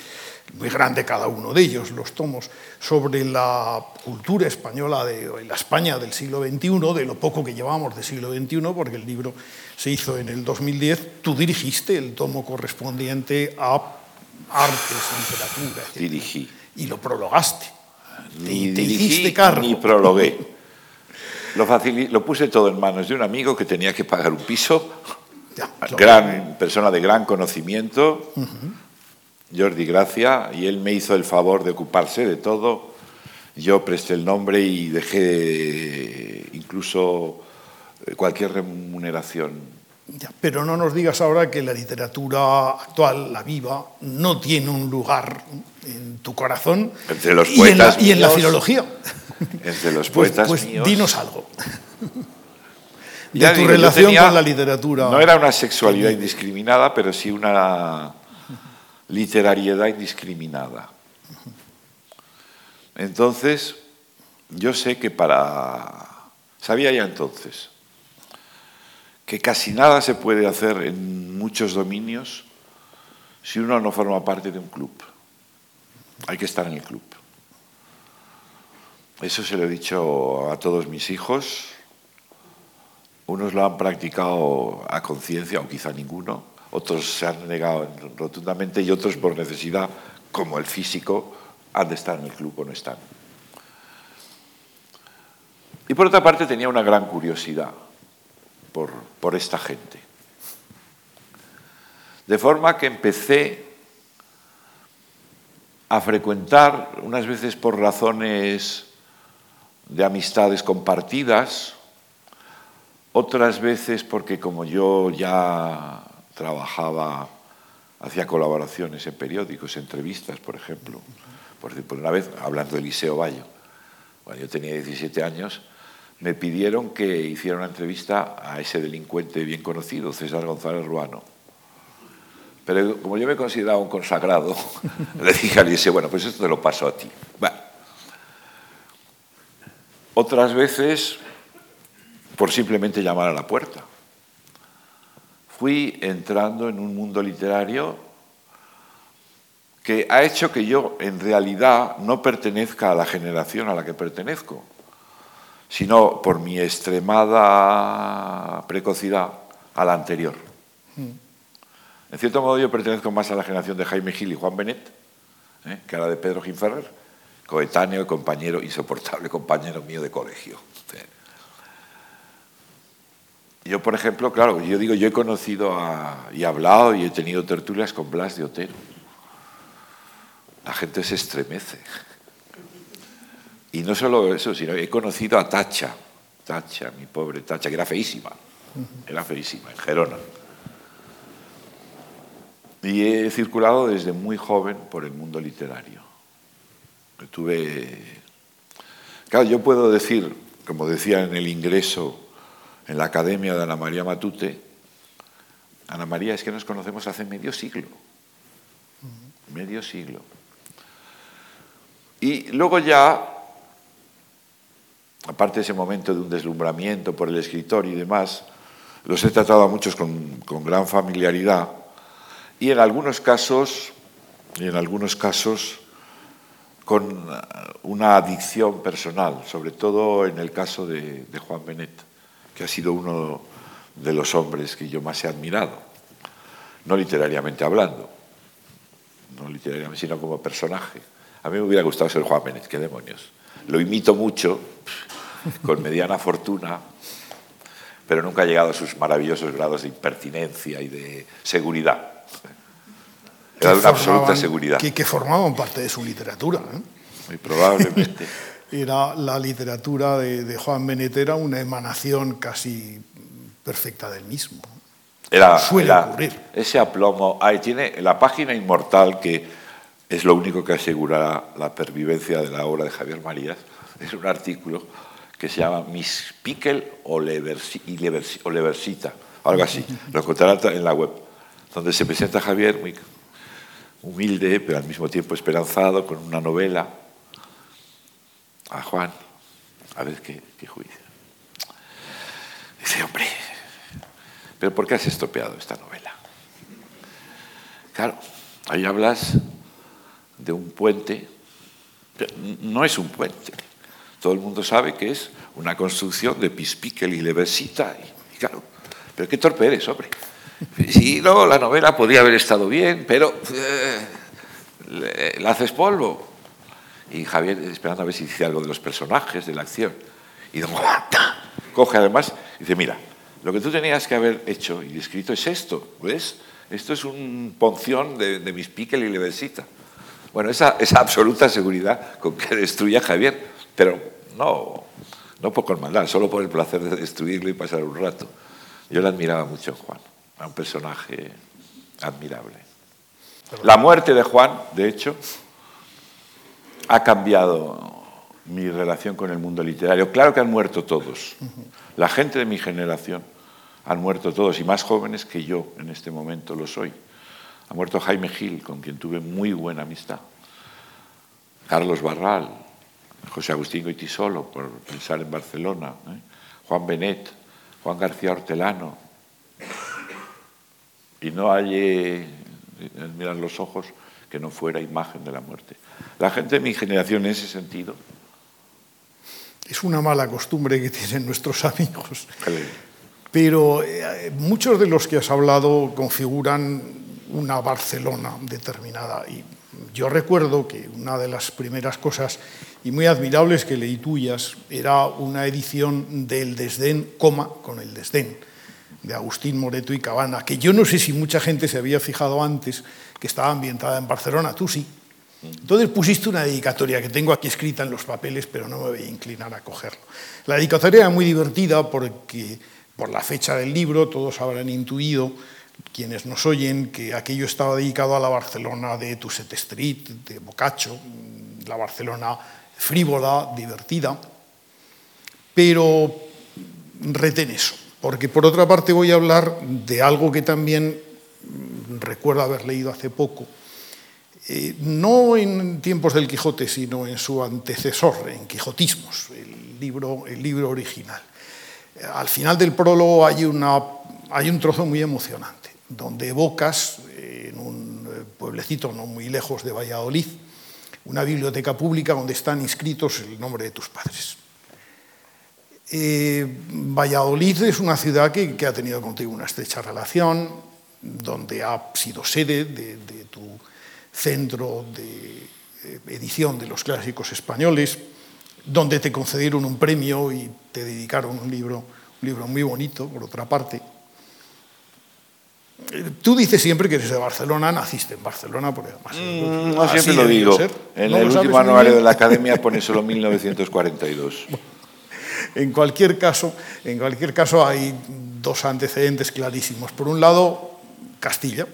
muy grande cada uno de ellos, los tomos, sobre la cultura española de la España del siglo XXI, de lo poco que llevamos del siglo XXI, porque el libro se hizo en el 2010, tú dirigiste el tomo correspondiente a artes, literatura, etc. Dirigí. Y lo prologaste. Ni dirigí, ni prologué. Lo, lo, puse todo en manos de un amigo que tenía que pagar un piso, gran persona de gran conocimiento, Jordi Gracia, y él me hizo el favor de ocuparse de todo. Yo presté el nombre y dejé incluso eh, cualquier remuneración. pero no nos digas ahora que la literatura actual, la viva, no tiene un lugar en tu corazón Entre los poetas y, en la, filología. Entre los pues, poetas pues, pues dinos algo de tu relación con la literatura. No era una sexualidad indiscriminada, pero sí una literariedad indiscriminada. Entonces, yo sé que para... Sabía ya entonces que casi nada se puede hacer en muchos dominios si uno no forma parte de un club. Hay que estar en el club. Eso se lo he dicho a todos mis hijos. Unos lo han practicado a conciencia, o quizá ninguno. Otros se han negado rotundamente y otros por necesidad, como el físico, han de estar en el club o no están. Y por otra parte tenía una gran curiosidad por, por esta gente. De forma que empecé a frecuentar, unas veces por razones de amistades compartidas, otras veces porque como yo ya trabajaba, hacía colaboraciones en periódicos, entrevistas, por ejemplo, por, por una vez hablando de Eliseo Bayo, cuando yo tenía 17 años, me pidieron que hiciera una entrevista a ese delincuente bien conocido, César González Ruano. Pero como yo me consideraba un consagrado, le dije a Eliseo, bueno, pues esto te lo paso a ti. Otras veces por simplemente llamar a la puerta. Fui entrando en un mundo literario que ha hecho que yo en realidad no pertenezca a la generación a la que pertenezco, sino por mi extremada precocidad a la anterior. En cierto modo yo pertenezco más a la generación de Jaime Gil y Juan Benet ¿eh? que a la de Pedro Ginferrer coetáneo y compañero, insoportable compañero mío de colegio. Yo, por ejemplo, claro, yo digo, yo he conocido y hablado y he tenido tertulias con Blas de Otero. La gente se estremece. Y no solo eso, sino he conocido a Tacha, Tacha, mi pobre Tacha, que era feísima, era feísima, en Gerona. Y he circulado desde muy joven por el mundo literario. Tuve... Claro, yo puedo decir, como decía en el ingreso en la Academia de Ana María Matute, Ana María, es que nos conocemos hace medio siglo. Medio siglo. Y luego ya, aparte de ese momento de un deslumbramiento por el escritor y demás, los he tratado a muchos con, con gran familiaridad y en algunos casos, y en algunos casos con una adicción personal, sobre todo en el caso de, Juan Benet, que ha sido uno de los hombres que yo más he admirado, no literariamente hablando, no literariamente, sino como personaje. A mí me hubiera gustado ser Juan Benet, qué demonios. Lo imito mucho, con mediana fortuna, pero nunca ha llegado a sus maravillosos grados de impertinencia y de seguridad. Era una absoluta seguridad. Que, que, formaban parte de su literatura. ¿eh? Muy probablemente. era la literatura de, de Juan Benet, era una emanación casi perfecta del mismo. Era, Suele ocurrir. Ese aplomo. Ahí tiene la página inmortal que es lo único que asegurará la pervivencia de la obra de Javier Marías. Es un artículo que se llama Miss Pickle o Leversita, algo así. Lo encontrarán en la web, donde se presenta Javier muy humilde, pero al mismo tiempo esperanzado, con una novela a Juan. A ver qué, qué juicio. Dice, hombre, ¿pero por qué has estropeado esta novela? Claro, ahí hablas de un puente. No es un puente. Todo el mundo sabe que es una construcción de Pispíquel y Levesita. Y, claro, pero qué torpe eres, hombre. Sí, no, la novela podría haber estado bien, pero eh, la haces polvo. Y Javier esperando a ver si dice algo de los personajes, de la acción. Y don Juan coge además y dice, mira, lo que tú tenías que haber hecho y escrito es esto, ¿ves? Esto es un ponción de, mis y Levesita. Bueno, esa, absoluta seguridad con que destruye a Javier, pero no, no por maldad, solo por el placer de destruirlo y pasar un rato. Yo le admiraba mucho Juan, a un personaje admirable. La muerte de Juan, de hecho, ha cambiado mi relación con el mundo literario. Claro que han muerto todos. La gente de mi generación han muerto todos, y más jóvenes que yo en este momento lo soy. Ha muerto Jaime Gil, con quien tuve muy buena amistad. Carlos Barral, José Agustín Goitisolo, por pensar en Barcelona. ¿eh? Juan Benet, Juan García Hortelano. Y no hay, mirar los ojos, que no fuera imagen de la muerte. La gente de mi generación en ese sentido. Es una mala costumbre que tienen nuestros amigos. Pero eh, muchos de los que has hablado configuran una Barcelona determinada. Y yo recuerdo que una de las primeras cosas y muy admirables que leí tuyas era una edición del Desdén, coma, con el Desdén, de Agustín Moreto y Cabana, que yo no sé si mucha gente se había fijado antes que estaba ambientada en Barcelona, tú sí. Entonces pusiste una dedicatoria que tengo aquí escrita en los papeles, pero no me voy a inclinar a cogerlo. La dedicatoria era muy divertida porque por la fecha del libro todos habrán intuido quienes nos oyen que aquello estaba dedicado a la Barcelona de Tusset Street, de Boccaccio, la Barcelona frívola, divertida, pero retén eso, porque por otra parte voy a hablar de algo que también recuerdo haber leído hace poco, eh, no en tiempos del Quijote, sino en su antecesor, en Quijotismos, el libro, el libro original. Al final del prólogo hay, un trozo muy emocionante donde evocas, en un pueblecito no muy lejos de Valladolid, una biblioteca pública donde están inscritos el nombre de tus padres. Eh, Valladolid es una ciudad que, ha tenido contigo una estrecha relación, donde ha sido sede de, tu centro de eh, edición de los clásicos españoles, donde te concedieron un premio y te dedicaron un libro, un libro muy bonito, por otra parte. Tú dices siempre que eres de Barcelona, naciste en Barcelona, porque además. Mm, no siempre lo digo. En el último anuario de la academia pone solo 1942. en, cualquier caso, en cualquier caso, hay dos antecedentes clarísimos. Por un lado, Castilla,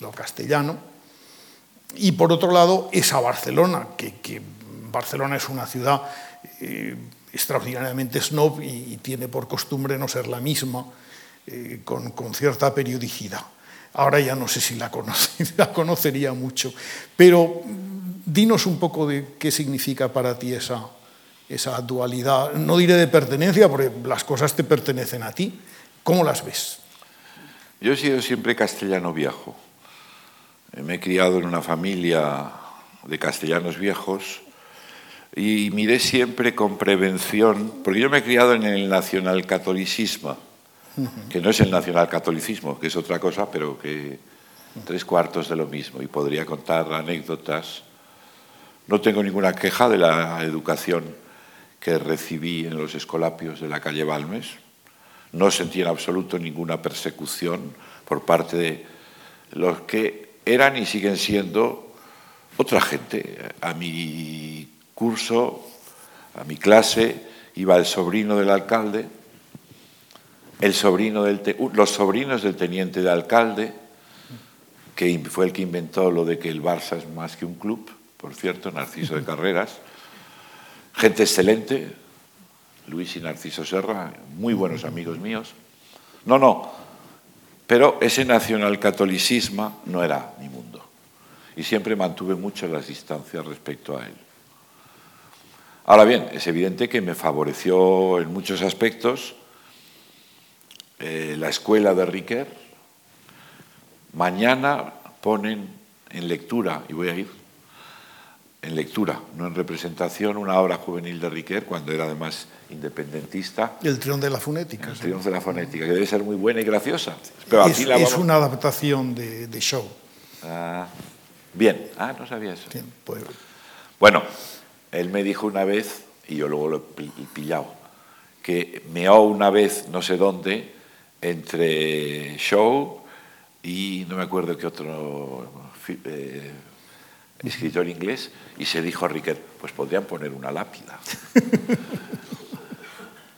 lo castellano, y por otro lado, esa Barcelona, que, Barcelona es una ciudad eh, extraordinariamente snob y tiene por costumbre no ser la misma eh, con, cierta periodicidad. Ahora ya no sé si la, la conocería mucho, pero dinos un poco de qué significa para ti esa, esa dualidad, no diré de pertenencia, porque las cosas te pertenecen a ti. ¿Cómo las ves? Yo he sido siempre castellano viejo. Me he criado en una familia de castellanos viejos y miré siempre con prevención, porque yo me he criado en el nacionalcatolicismo que no es el nacionalcatolicismo, que es otra cosa, pero que tres cuartos de lo mismo. Y podría contar anécdotas. No tengo ninguna queja de la educación que recibí en los escolapios de la calle Balmes. No sentí en absoluto ninguna persecución por parte de los que eran y siguen siendo otra gente. A mi curso, a mi clase, iba el sobrino del alcalde, el sobrino del los sobrinos del teniente de alcalde, que fue el que inventó lo de que el Barça es más que un club, por cierto, Narciso de Carreras. Gente excelente, Luis y Narciso Serra, muy buenos amigos míos. No, no, pero ese nacionalcatolicismo no era mi mundo. Y siempre mantuve mucho las distancias respecto a él. Ahora bien, es evidente que me favoreció en muchos aspectos eh, la escuela de Riquer. Mañana ponen en lectura, y voy a ir, en lectura, no en representación, una obra juvenil de Riquer, cuando era además independentista. El triunfo de la fonética. El triunfo de la fonética, que debe ser muy buena y graciosa. Pero es, es una adaptación de, show. Ah, bien, ah, no sabía eso. Pues... Bueno, él me dijo una vez, y yo luego lo he pillado, que meó una vez no sé dónde entre show y no me acuerdo qué otro eh, escritor inglés, y se dijo a Riquet, pues podrían poner una lápida.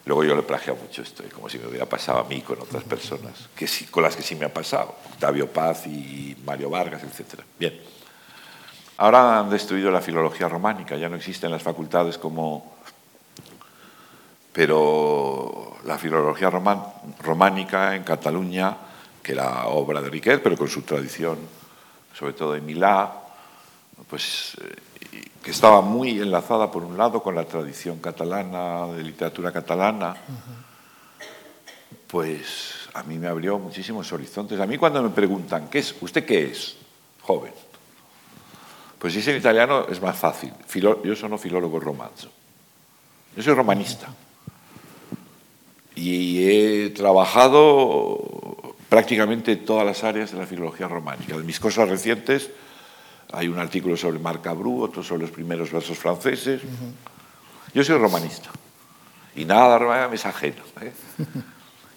Luego yo le plagiado mucho esto, como si me hubiera pasado a mí con otras personas, que sí, con las que sí me ha pasado, Octavio Paz y Mario Vargas, etc. Bien. Ahora han destruido la filología románica, ya no existen las facultades como... Pero la filología románica en Cataluña, que era obra de Riquet, pero con su tradición, sobre todo de Milá, pues eh, que estaba muy enlazada, por un lado, con la tradición catalana, de literatura catalana, pues a mí me abrió muchísimos horizontes. A mí cuando me preguntan, ¿qué es? ¿Usted qué es? Joven. Pues si es en italiano es más fácil. yo soy filólogo romanzo. Yo soy romanista. Y he trabajado prácticamente todas las áreas de la filología románica. De mis cosas recientes, hay un artículo sobre Marc Cabrú, otro sobre los primeros versos franceses. Yo soy romanista y nada me es ajeno. ¿eh?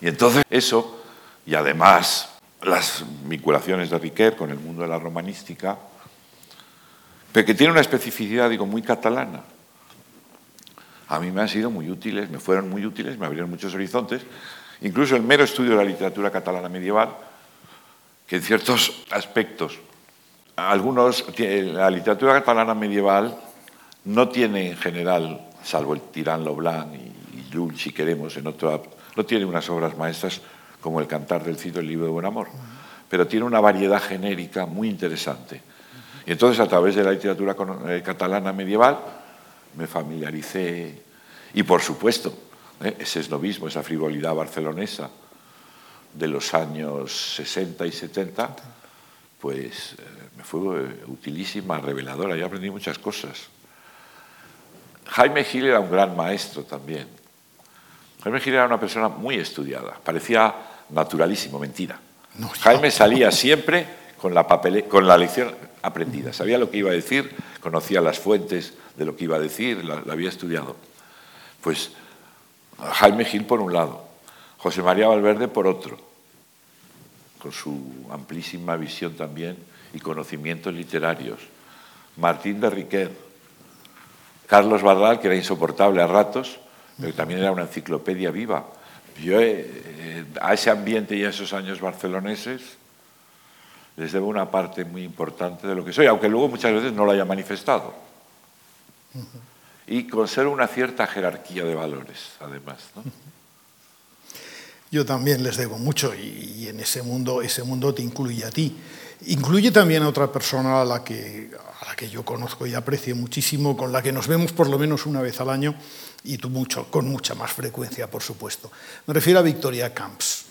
Y entonces eso, y además las vinculaciones de Riquet con el mundo de la romanística, pero que tiene una especificidad, digo, muy catalana. A mí me han sido muy útiles, me fueron muy útiles, me abrieron muchos horizontes. Incluso el mero estudio de la literatura catalana medieval, que en ciertos aspectos algunos, la literatura catalana medieval no tiene en general, salvo el Tirán Loblanc y, Llull, si queremos, en otro, no tiene unas obras maestras como el Cantar del Cid o el Libro de Buen Amor, pero tiene una variedad genérica muy interesante. Y entonces, a través de la literatura eh, catalana medieval, me familiaricé, y por supuesto, ¿eh? ese esnovismo, esa frivolidad barcelonesa de los años 60 y 70, pues eh, me fue eh, utilísima, reveladora, y aprendí muchas cosas. Jaime Gil era un gran maestro también. Jaime Gil era una persona muy estudiada, parecía naturalísimo, mentira. Jaime salía siempre con la, con la lección aprendida, sabía lo que iba a decir, conocía las fuentes de lo que iba a decir, la, la había estudiado. Pues Jaime Gil por un lado, José María Valverde por otro con su amplísima visión también y conocimientos literarios. Martín de Riquet, Carlos Bardal, que era insoportable a ratos, pero también era una enciclopedia viva. Yo eh, a ese ambiente y a esos años barceloneses les debo una parte muy importante de lo que soy, aunque luego muchas veces no lo haya manifestado. Y conservo una cierta jerarquía de valores, además. yo también les debo mucho y, en ese mundo, ese mundo te incluye a ti. Incluye también a otra persona a la, que, a la que yo conozco y aprecio muchísimo, con la que nos vemos por lo menos una vez al año y tú mucho, con mucha más frecuencia, por supuesto. Me refiero a Victoria Camps.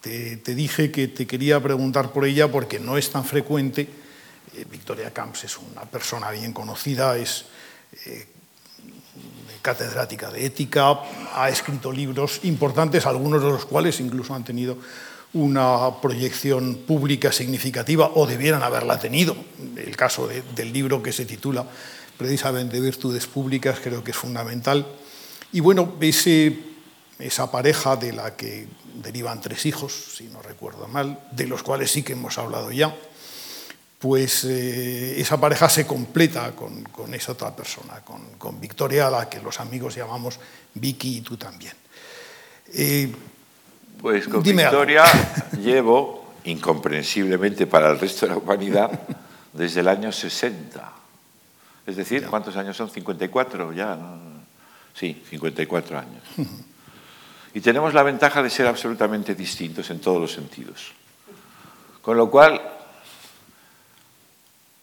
Te, dije que te quería preguntar por ella porque no es tan frecuente. Eh, Victoria Camps es una persona bien conocida, es eh, catedrática de ética, ha escrito libros importantes, algunos de los cuales incluso han tenido una proyección pública significativa o debieran haberla tenido. El caso del libro que se titula precisamente Virtudes Públicas creo que es fundamental. Y bueno, ese esa pareja de la que derivan tres hijos, si no recuerdo mal, de los cuales sí que hemos hablado ya, pues eh, esa pareja se completa con, esa otra persona, con, Victoria, a la que los amigos llamamos Vicky y tú también. Eh, pues con Victoria llevo, incomprensiblemente para el resto de la humanidad, desde el año 60. Es decir, ¿cuántos años son? 54 ya. Sí, 54 años. Y tenemos la ventaja de ser absolutamente distintos en todos los sentidos. Con lo cual,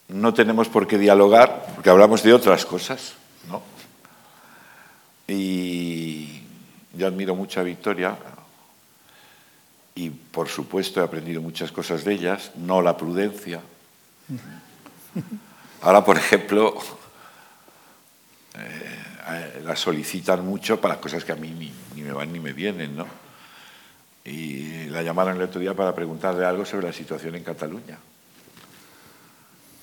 no tenemos por qué dialogar, porque hablamos de otras cosas, ¿no? Y yo admiro mucho a Victoria por supuesto, he aprendido muchas cosas de ellas, no la prudencia. Ahora, por ejemplo, eh, la solicitan mucho para cosas que a mí ni, me van ni me vienen, ¿no? Y la llamaron el otro día para preguntarle algo sobre la situación en Cataluña.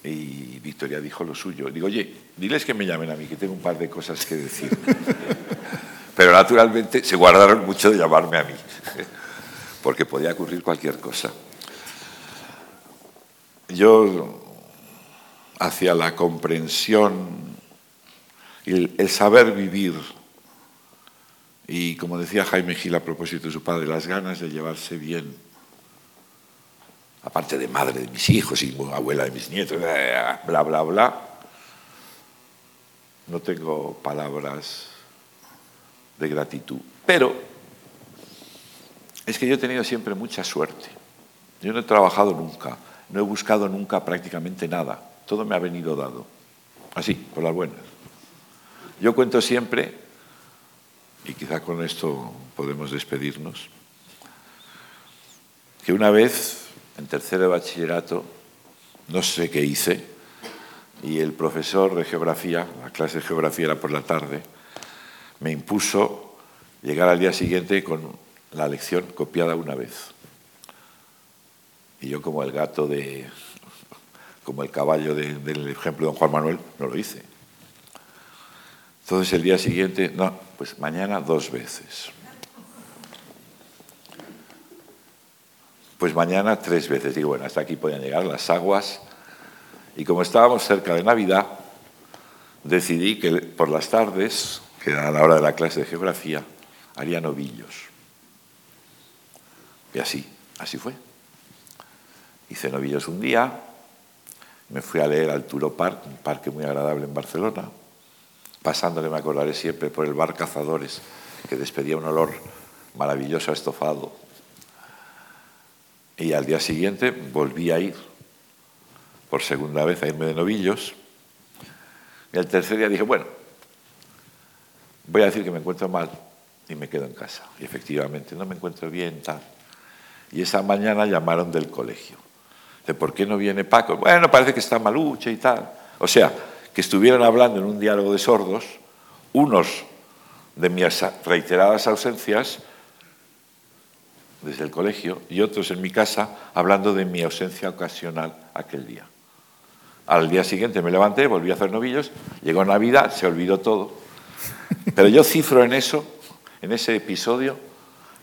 Y Victoria dijo lo suyo. Digo, oye, diles que me llamen a mí, que tengo un par de cosas que decir. Pero naturalmente se guardaron mucho de llamarme a mí, porque podía ocurrir cualquier cosa. Yo, hacia la comprensión el, saber vivir. Y como decía Jaime Gil a propósito de su padre, las ganas de llevarse bien. Aparte de madre de mis hijos y abuela de mis nietos, bla, bla, bla. No tengo palabras de gratitud. Pero es que yo he tenido siempre mucha suerte. Yo no he trabajado nunca, no he buscado nunca prácticamente nada. Todo me ha venido dado. Así, por las buenas. Yo cuento siempre, y quizá con esto podemos despedirnos, que una vez, en tercero de bachillerato, no sé qué hice, y el profesor de geografía, la clase de geografía era por la tarde, me impuso llegar al día siguiente con la lección copiada una vez. Y yo como el gato de, como el caballo del ejemplo de don Juan Manuel, no lo hice. Entonces el día siguiente, no, pues mañana dos veces. Pues mañana tres veces. Digo, bueno, hasta aquí podían llegar las aguas. Y como estábamos cerca de Navidad, decidí que por las tardes, que era la hora de la clase de geografía, haría novillos. Y así, así fue. Hice novillos un día, me fui a leer al Turo Park, un parque muy agradable en Barcelona, pasándole, me acordaré siempre, por el bar Cazadores, que despedía un olor maravilloso a estofado. Y al día siguiente volví a ir, por segunda vez, a irme de novillos. Y el tercer día dije, bueno, voy a decir que me encuentro mal y me quedo en casa. Y efectivamente, no me encuentro bien, tal. Y esa mañana llamaron del colegio. De ¿por qué no viene Paco? Bueno, parece que está malucha y tal. O sea, que estuvieran hablando en un diálogo de sordos, unos de mis reiteradas ausencias desde el colegio y otros en mi casa hablando de mi ausencia ocasional aquel día. Al día siguiente me levanté, volví a hacer novillos, llegó Navidad, se olvidó todo. Pero yo cifro en eso, en ese episodio,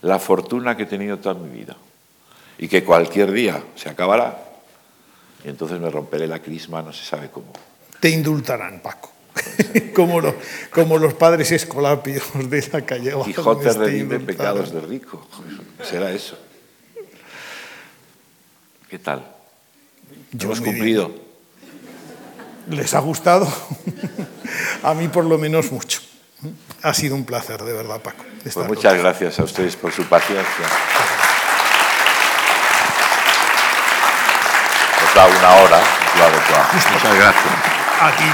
la fortuna que he tenido toda mi vida. Y que cualquier día se acabará y entonces me romperé la crisma, no se sabe cómo te indultarán, Paco. como, como, los padres escolapios de esa calle. Quijote redime pecados de rico. Será eso. ¿Qué tal? ¿Hemos cumplido? ¿Les ha gustado? a mí por lo menos mucho. Ha sido un placer, de verdad, Paco. Pues muchas gracias a ustedes por su paciencia. Da una hora, claro, Muchas gracias. aquí